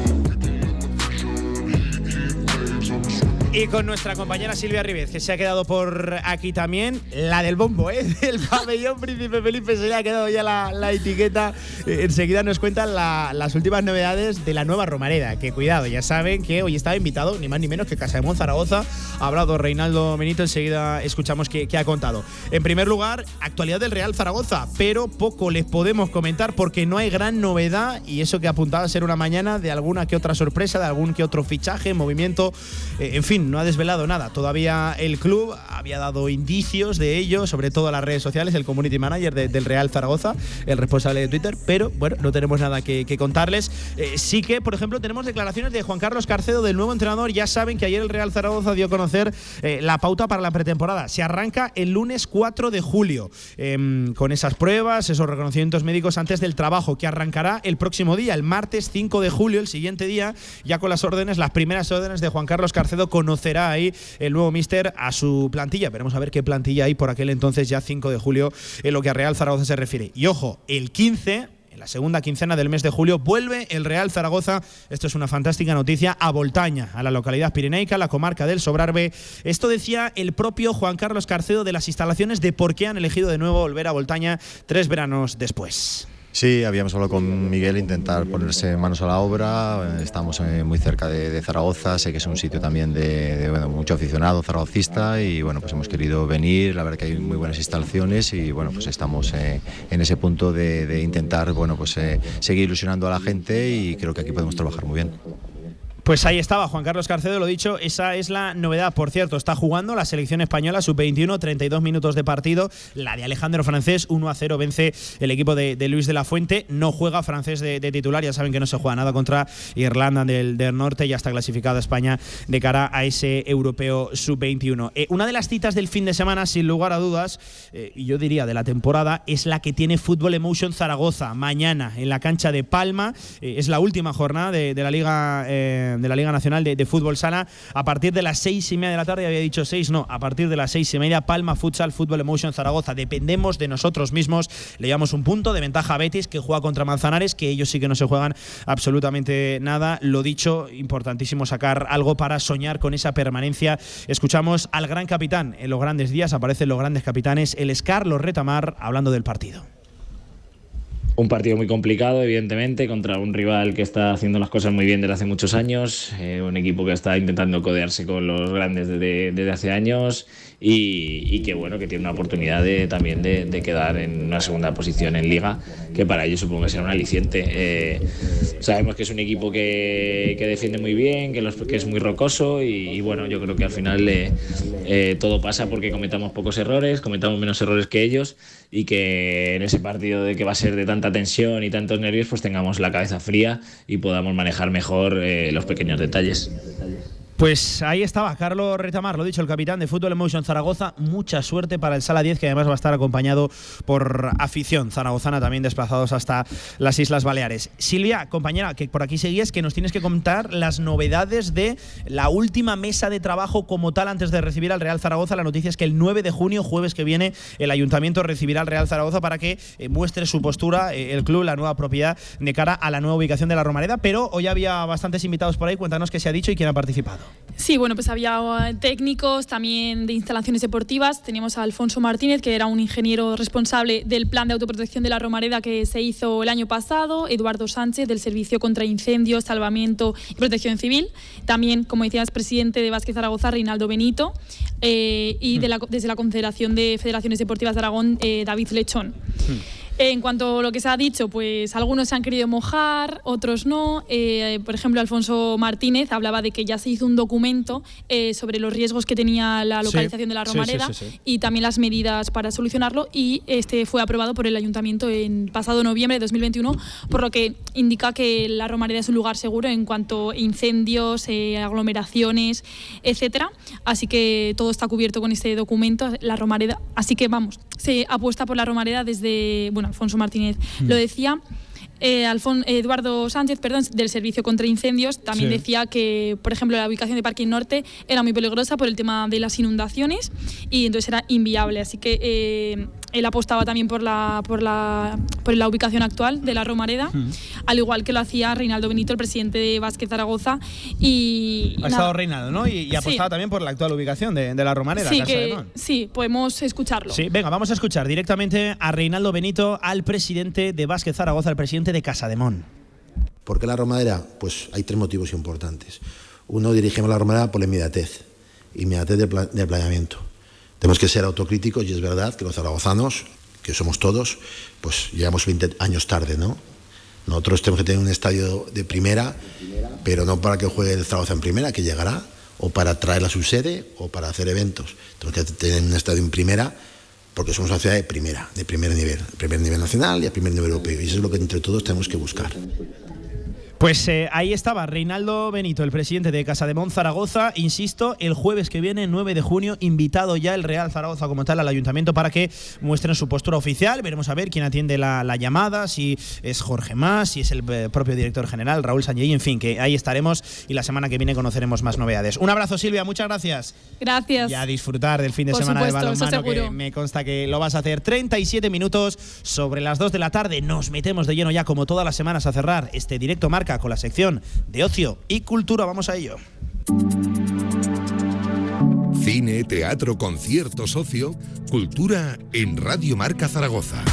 Y con nuestra compañera Silvia Ribez, que se ha quedado por aquí también, la del bombo, ¿eh? [laughs] Del pabellón Príncipe Felipe se le ha quedado ya la, la etiqueta. Eh, enseguida nos cuentan la- las últimas novedades de la nueva Romareda. Que cuidado, ya saben que hoy estaba invitado, ni más ni menos que Casa de Zaragoza. Ha hablado Reinaldo Benito, enseguida escuchamos qué, qué ha contado. En primer lugar, actualidad del Real Zaragoza, pero poco les podemos comentar porque no hay gran novedad y eso que apuntaba a ser una mañana de alguna que otra sorpresa, de algún que otro fichaje, movimiento, eh, en fin, no ha desvelado nada. Todavía el club había dado indicios de ello, sobre todo en las redes sociales, el community manager de- del Real Zaragoza, el responsable de Twitter, pero bueno, no tenemos nada que, contarles. Eh, sí que, por ejemplo, tenemos declaraciones de Juan Carlos Carcedo, del nuevo entrenador. Ya saben que ayer el Real Zaragoza dio a conocer eh, la pauta para la pretemporada. Se arranca el lunes 4 de julio, em, con esas pruebas, esos reconocimientos médicos antes del trabajo, que arrancará el próximo día, el martes 5 de julio, el siguiente día, ya con las órdenes, las primeras órdenes de Juan Carlos Carcedo, conocerá ahí el nuevo míster a su plantilla. Veremos a ver qué plantilla hay por aquel entonces, ya 5 de julio, en lo que a Real Zaragoza se refiere. Y ojo, el 15 en la segunda quincena del mes de julio vuelve el Real Zaragoza, esto es una fantástica noticia, a Voltaña, a la localidad pirenaica, la comarca del Sobrarbe. Esto decía el propio Juan Carlos Carcedo de las instalaciones de por qué han elegido de nuevo volver a Voltaña tres veranos después. Sí, habíamos hablado con Miguel, intentar ponerse manos a la obra. Estamos eh, muy cerca de, Zaragoza, sé que es un sitio también de, mucho aficionado zaragocista y bueno, pues hemos querido venir. La verdad que hay muy buenas instalaciones y bueno, pues estamos eh, en ese punto de, de intentar bueno, pues eh, seguir ilusionando a la gente y creo que aquí podemos trabajar muy bien. Pues ahí estaba Juan Carlos Carcedo, lo dicho, esa es la novedad. Por cierto, está jugando la selección española sub-21, 32 minutos de partido. La de Alejandro Francés, 1 a 0 vence el equipo de, Luis de la Fuente. No juega Francés de, titular, ya saben que no se juega nada contra Irlanda del, Norte. Ya está clasificada España de cara a ese europeo sub-21. Eh, una de las citas del fin de semana, sin lugar a dudas, eh, yo diría de la temporada, es la que tiene Fútbol Emotion Zaragoza mañana en la cancha de Palma. Eh, es la última jornada de, de la Liga. De, la Liga Nacional de, Fútbol Sala. A partir de las seis y media de la tarde, había dicho seis, no, a partir de las seis y media, Palma Futsal Fútbol Emotion Zaragoza. Dependemos de nosotros mismos. Le llevamos un punto de ventaja a Betis, que juega contra Manzanares, que ellos sí que no se juegan absolutamente nada. Lo dicho, importantísimo sacar algo para soñar con esa permanencia. Escuchamos al gran capitán en los grandes días, aparecen los grandes capitanes, el Scarlo Retamar, hablando del partido. Un partido muy complicado, evidentemente, contra un rival que está haciendo las cosas muy bien desde hace muchos años, eh, un equipo que está intentando codearse con los grandes desde, desde hace años y, que bueno, que tiene una oportunidad de, también de, quedar en una segunda posición en liga, que para ellos supongo que será un aliciente. Eh, sabemos que es un equipo que, que defiende muy bien, que, los, que, es muy rocoso y, bueno, yo creo que al final eh, todo pasa porque cometamos pocos errores, cometamos menos errores que ellos y que en ese partido de que va a ser de tanta tensión y tantos nervios, pues tengamos la cabeza fría y podamos manejar mejor eh, los pequeños detalles. Pues ahí estaba Carlos Retamar, lo dicho, el capitán de Fútbol Emotion Zaragoza. Mucha suerte para el Sala 10, que además va a estar acompañado por afición zaragozana, también desplazados hasta las Islas Baleares. Silvia, compañera, que por aquí seguías, que nos tienes que contar las novedades de la última mesa de trabajo como tal antes de recibir al Real Zaragoza. La noticia es que el 9 de junio, jueves que viene, el Ayuntamiento recibirá al Real Zaragoza para que eh, muestre su postura, eh, el club, la nueva propiedad, de cara a la nueva ubicación de la Romareda. Pero hoy había bastantes invitados por ahí. Cuéntanos qué se ha dicho y quién ha participado. Sí, bueno, pues había eh, técnicos también de instalaciones deportivas. Teníamos a Alfonso Martínez, que era un ingeniero responsable del plan de autoprotección de la Romareda que se hizo el año pasado. Eduardo Sánchez, del Servicio contra Incendios, Salvamiento y Protección Civil. También, como decías, presidente de Vázquez Zaragoza, Reinaldo Benito. Eh, y de mm. desde la Confederación de Federaciones Deportivas de Aragón, eh, David Lechón. Mm. En cuanto a lo que se ha dicho, pues algunos se han querido mojar, otros no. Eh, por ejemplo, Alfonso Martínez hablaba de que ya se hizo un documento eh, sobre los riesgos que tenía la localización de la Romareda y también las medidas para solucionarlo y este fue aprobado por el ayuntamiento en pasado noviembre de 2021, por lo que indica que la Romareda es un lugar seguro en cuanto a incendios, eh, aglomeraciones, etcétera. Así que todo está cubierto con este documento, la Romareda. Así que vamos, se apuesta por la Romareda desde, bueno, Alfonso Martínez lo mm. decía. Eh, Eduardo Sánchez, perdón, del Servicio contra Incendios, también decía que, por ejemplo, la ubicación de Parking Norte era muy peligrosa por el tema de las inundaciones y entonces era inviable. Así que eh, él apostaba también por la, por la, por la ubicación actual de la Romareda, al igual que lo hacía Reinaldo Benito, el presidente de Vázquez Zaragoza. Y, ha estado Reinaldo, ¿no? Y, apostaba también por la actual ubicación de, la Romareda. Sí, sí, podemos escucharlo. Sí, venga, vamos a escuchar directamente a Reinaldo Benito, al presidente de Vázquez Zaragoza, el presidente de Casa de Mon. ¿Por qué la Romareda? Pues hay tres motivos importantes. Uno, dirigimos la Romareda por la inmediatez, inmediatez del, del planeamiento tenemos que ser autocríticos y es verdad que los zaragozanos, que somos todos, pues llegamos 20 años tarde, ¿no? Nosotros tenemos que tener un estadio de primera, pero no para que juegue el Zaragoza en primera, que llegará, o para traer a su sede, o para hacer eventos. Tenemos que tener un estadio en primera, porque somos una ciudad de primera, de primer nivel, primer nivel nacional y a primer nivel europeo. Y eso es lo que entre todos tenemos que buscar. Pues eh, ahí estaba Reinaldo Benito, el presidente de Casa de Mon Zaragoza. Insisto, el jueves que viene, 9 de junio, invitado ya el Real Zaragoza como tal al ayuntamiento para que muestren su postura oficial. Veremos a ver quién atiende la, llamada, si es Jorge Más, si es el eh, propio director general, Raúl Sanjay, en fin, que ahí estaremos y la semana que viene conoceremos más novedades. Un abrazo, Silvia, muchas gracias. Gracias. Y a disfrutar del fin de semana de balonmano, que me consta que lo vas a hacer. 37 minutos sobre las 2 de la tarde. Nos metemos de lleno ya, como todas las semanas, a cerrar este directo marca con la sección de ocio y cultura. Vamos a ello. Cine, teatro, concierto, socio, cultura en Radio Marca Zaragoza.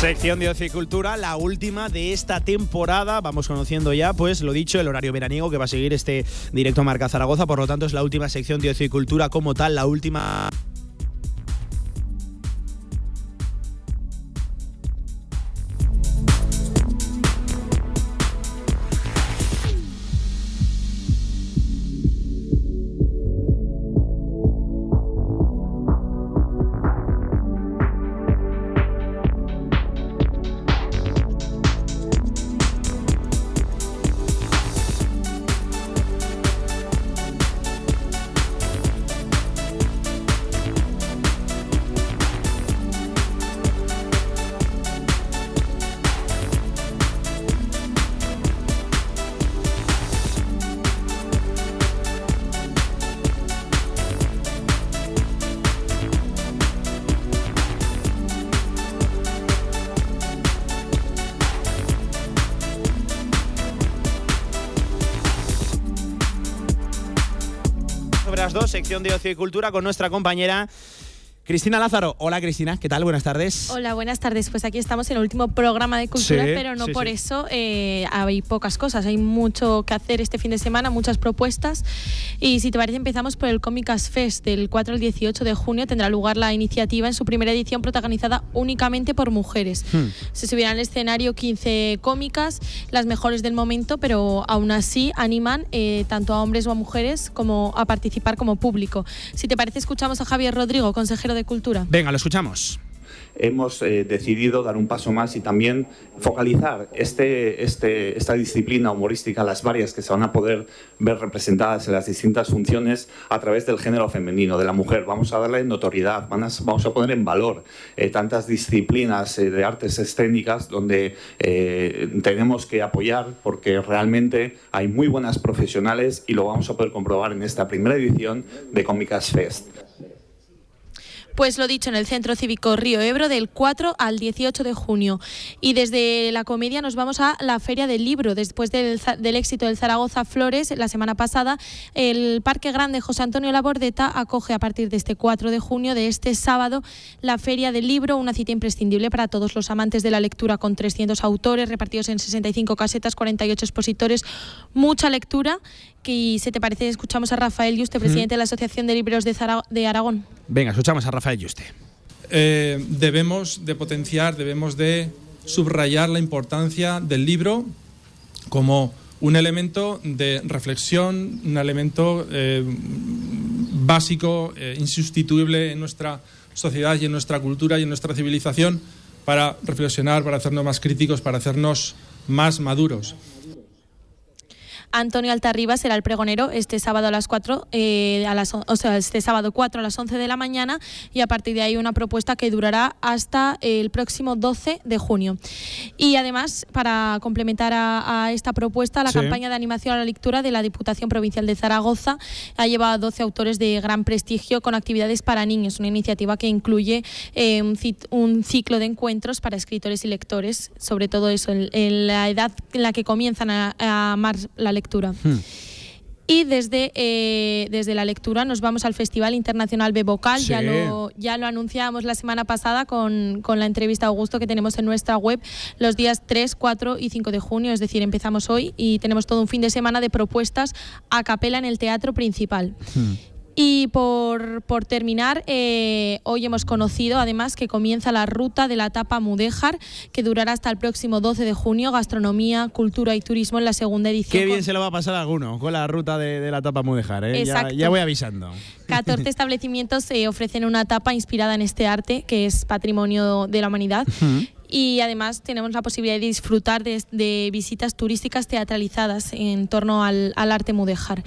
Sección de Ocio y Cultura, la última de esta temporada. Vamos conociendo ya, pues lo dicho, el horario veraniego que va a seguir este directo Marca Zaragoza. Por lo tanto, es la última sección de Ocio y Cultura como tal, la última sección de ocio y cultura con nuestra compañera Cristina Lázaro. Hola Cristina, ¿qué tal? Buenas tardes. Hola, buenas tardes. Pues aquí estamos en el último programa de cultura, Sí, pero no sí, por sí. eso eh, hay pocas cosas. Hay mucho que hacer este fin de semana, muchas propuestas. Y si te parece, empezamos por el Cómicas Fest. Del 4 al 18 de junio tendrá lugar la iniciativa en su primera edición protagonizada únicamente por mujeres. Hmm. Se subirán al escenario 15 cómicas, las mejores del momento, pero aún así animan eh, tanto a hombres o a mujeres como a participar como público. Si te parece, escuchamos a Javier Rodrigo, consejero de Cultura. Venga, lo escuchamos. hemos eh, decidido dar un paso más y también focalizar este, este, esta disciplina humorística, las varias que se van a poder ver representadas en las distintas funciones a través del género femenino, de la mujer. Vamos a darle notoriedad, van a- vamos a poner en valor eh, tantas disciplinas eh, de artes escénicas donde eh, tenemos que apoyar porque realmente hay muy buenas profesionales y lo vamos a poder comprobar en esta primera edición de Cómicas Fest. Pues lo dicho, en el Centro Cívico Río Ebro del 4 al 18 de junio. Y desde la comedia nos vamos a la Feria del Libro. Después del, del éxito del Zaragoza Flores la semana pasada, el Parque Grande José Antonio Labordeta acoge a partir de este 4 de junio, de este sábado, la Feria del Libro, una cita imprescindible para todos los amantes de la lectura con 300 autores repartidos en 65 casetas, 48 expositores, mucha lectura. Que si te parece, escuchamos a Rafael Yuste, presidente de la Asociación de Libros de, Zara- de Aragón. Venga, escuchamos a Rafael Yuste. Eh, debemos de potenciar, debemos de subrayar la importancia del libro como un elemento de reflexión, un elemento eh, básico, eh, insustituible en nuestra sociedad y en nuestra cultura y en nuestra civilización para reflexionar, para hacernos más críticos, para hacernos más maduros. Antonio Altarriba será el pregonero este sábado a las 4, eh, a las, o sea, este sábado 4 a las 11 de la mañana y a partir de ahí una propuesta que durará hasta el próximo 12 de junio. Y además, para complementar a, a esta propuesta, la Sí. campaña de animación a la lectura de la Diputación Provincial de Zaragoza ha llevado a 12 autores de gran prestigio con actividades para niños, una iniciativa que incluye eh, un, ciclo de encuentros para escritores y lectores, sobre todo eso, en, en la edad en la que comienzan a, a amar la lectura. Y desde, eh, desde la lectura nos vamos al Festival Internacional Bevocal. Ya, Sí. lo, ya lo anunciábamos la semana pasada con, con la entrevista a Augusto que tenemos en nuestra web los días 3, 4 y 5 de junio. Es decir, empezamos hoy y tenemos todo un fin de semana de propuestas a capela en el teatro principal. Y por, por terminar, eh, hoy hemos conocido además que comienza la ruta de la etapa Mudéjar, que durará hasta el próximo 12 de junio, gastronomía, cultura y turismo en la segunda edición. Qué con bien se lo va a pasar a alguno con la ruta de, de la etapa Mudejar, ¿eh? Ya, Exacto. ya voy avisando. 14 [laughs] establecimientos se ofrecen una etapa inspirada en este arte, que es patrimonio de la humanidad. Y además tenemos la posibilidad de disfrutar de, de visitas turísticas teatralizadas en torno al, al arte mudéjar.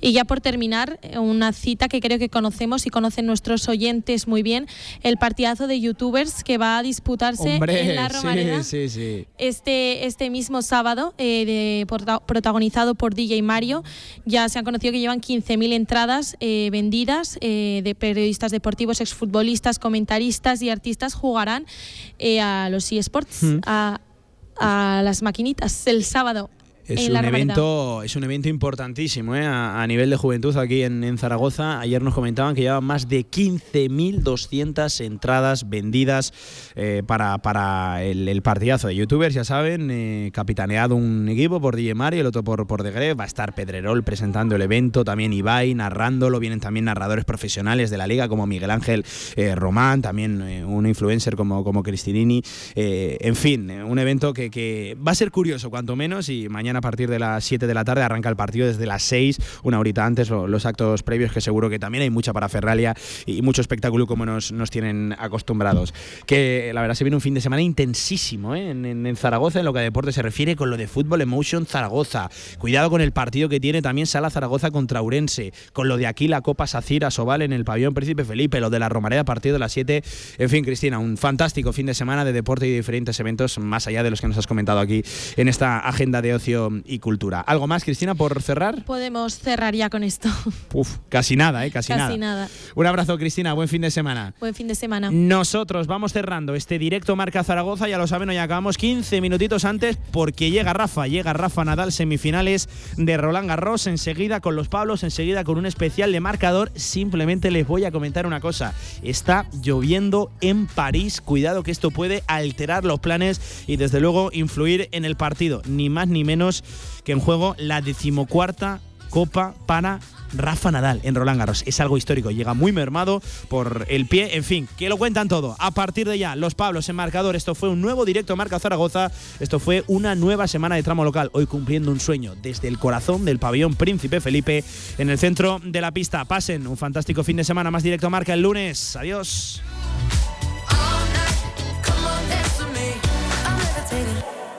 Y ya por terminar, una cita que creo que conocemos y conocen nuestros oyentes muy bien, el partidazo de youtubers que va a disputarse Hombre, en la Romareda sí, sí, sí. este, este mismo sábado, eh, de- prota- protagonizado por DJ Mario. Ya se han conocido que llevan 15.000 entradas eh, vendidas eh, de periodistas deportivos, exfutbolistas, comentaristas y artistas jugarán eh, a los eSports, Mm. a, a las maquinitas el sábado. Es un, evento, es un evento importantísimo ¿eh? a, a nivel de juventud aquí en, en Zaragoza. Ayer nos comentaban que llevaban más de 15.200 entradas vendidas eh, para, para el, el partidazo de youtubers, ya saben, eh, capitaneado un equipo por DJ Mario, el otro por, por Degre. Va a estar Pedrerol presentando el evento, también Ibai narrándolo. Vienen también narradores profesionales de la liga como Miguel Ángel eh, Román, también eh, un influencer como, como Cristinini. Eh, en fin, un evento que, que va a ser curioso, cuanto menos, y mañana a partir de las 7 de la tarde arranca el partido desde las 6, una horita antes, lo- los actos previos, que seguro que también hay mucha paraferralia y mucho espectáculo como nos, nos tienen acostumbrados. Que la verdad se viene un fin de semana intensísimo ¿eh? en, Zaragoza en lo que a deporte se refiere con lo de Fútbol Emotion Zaragoza. Cuidado con el partido que tiene también Sala Zaragoza contra Urense, con lo de aquí la Copa Sacira Sobal en el pabellón Príncipe Felipe, lo de la Romareda a partir de las 7. En fin, Cristina, un fantástico fin de semana de deporte y diferentes eventos más allá de los que nos has comentado aquí en esta agenda de ocio Y Cultura. ¿Algo más, Cristina, por cerrar? Podemos cerrar ya con esto. [laughs] Uf, casi nada, ¿eh? Casi, Casi nada. Un abrazo, Cristina. Buen fin de semana. Buen fin de semana. Nosotros vamos cerrando este directo Marca Zaragoza, ya lo saben, hoy acabamos 15 minutitos antes porque llega Rafa, llega Rafa Nadal, semifinales de Roland Garros, enseguida con los Pablos, enseguida con un especial de marcador. Simplemente les voy a comentar una cosa, está lloviendo en París, cuidado que esto puede alterar los planes y desde luego influir en el partido, ni más ni menos que en juego la decimocuarta Copa para Rafa Nadal en Roland Garros. Es algo histórico, llega muy mermado por el pie, en fin, que lo cuentan todo. A partir de ya, los Pablos en marcador, esto fue un nuevo directo Marca Zaragoza, esto fue una nueva semana de tramo local, hoy cumpliendo un sueño desde el corazón del pabellón Príncipe Felipe en el centro de la pista. Pasen un fantástico fin de semana, más directo Marca el lunes. Adiós.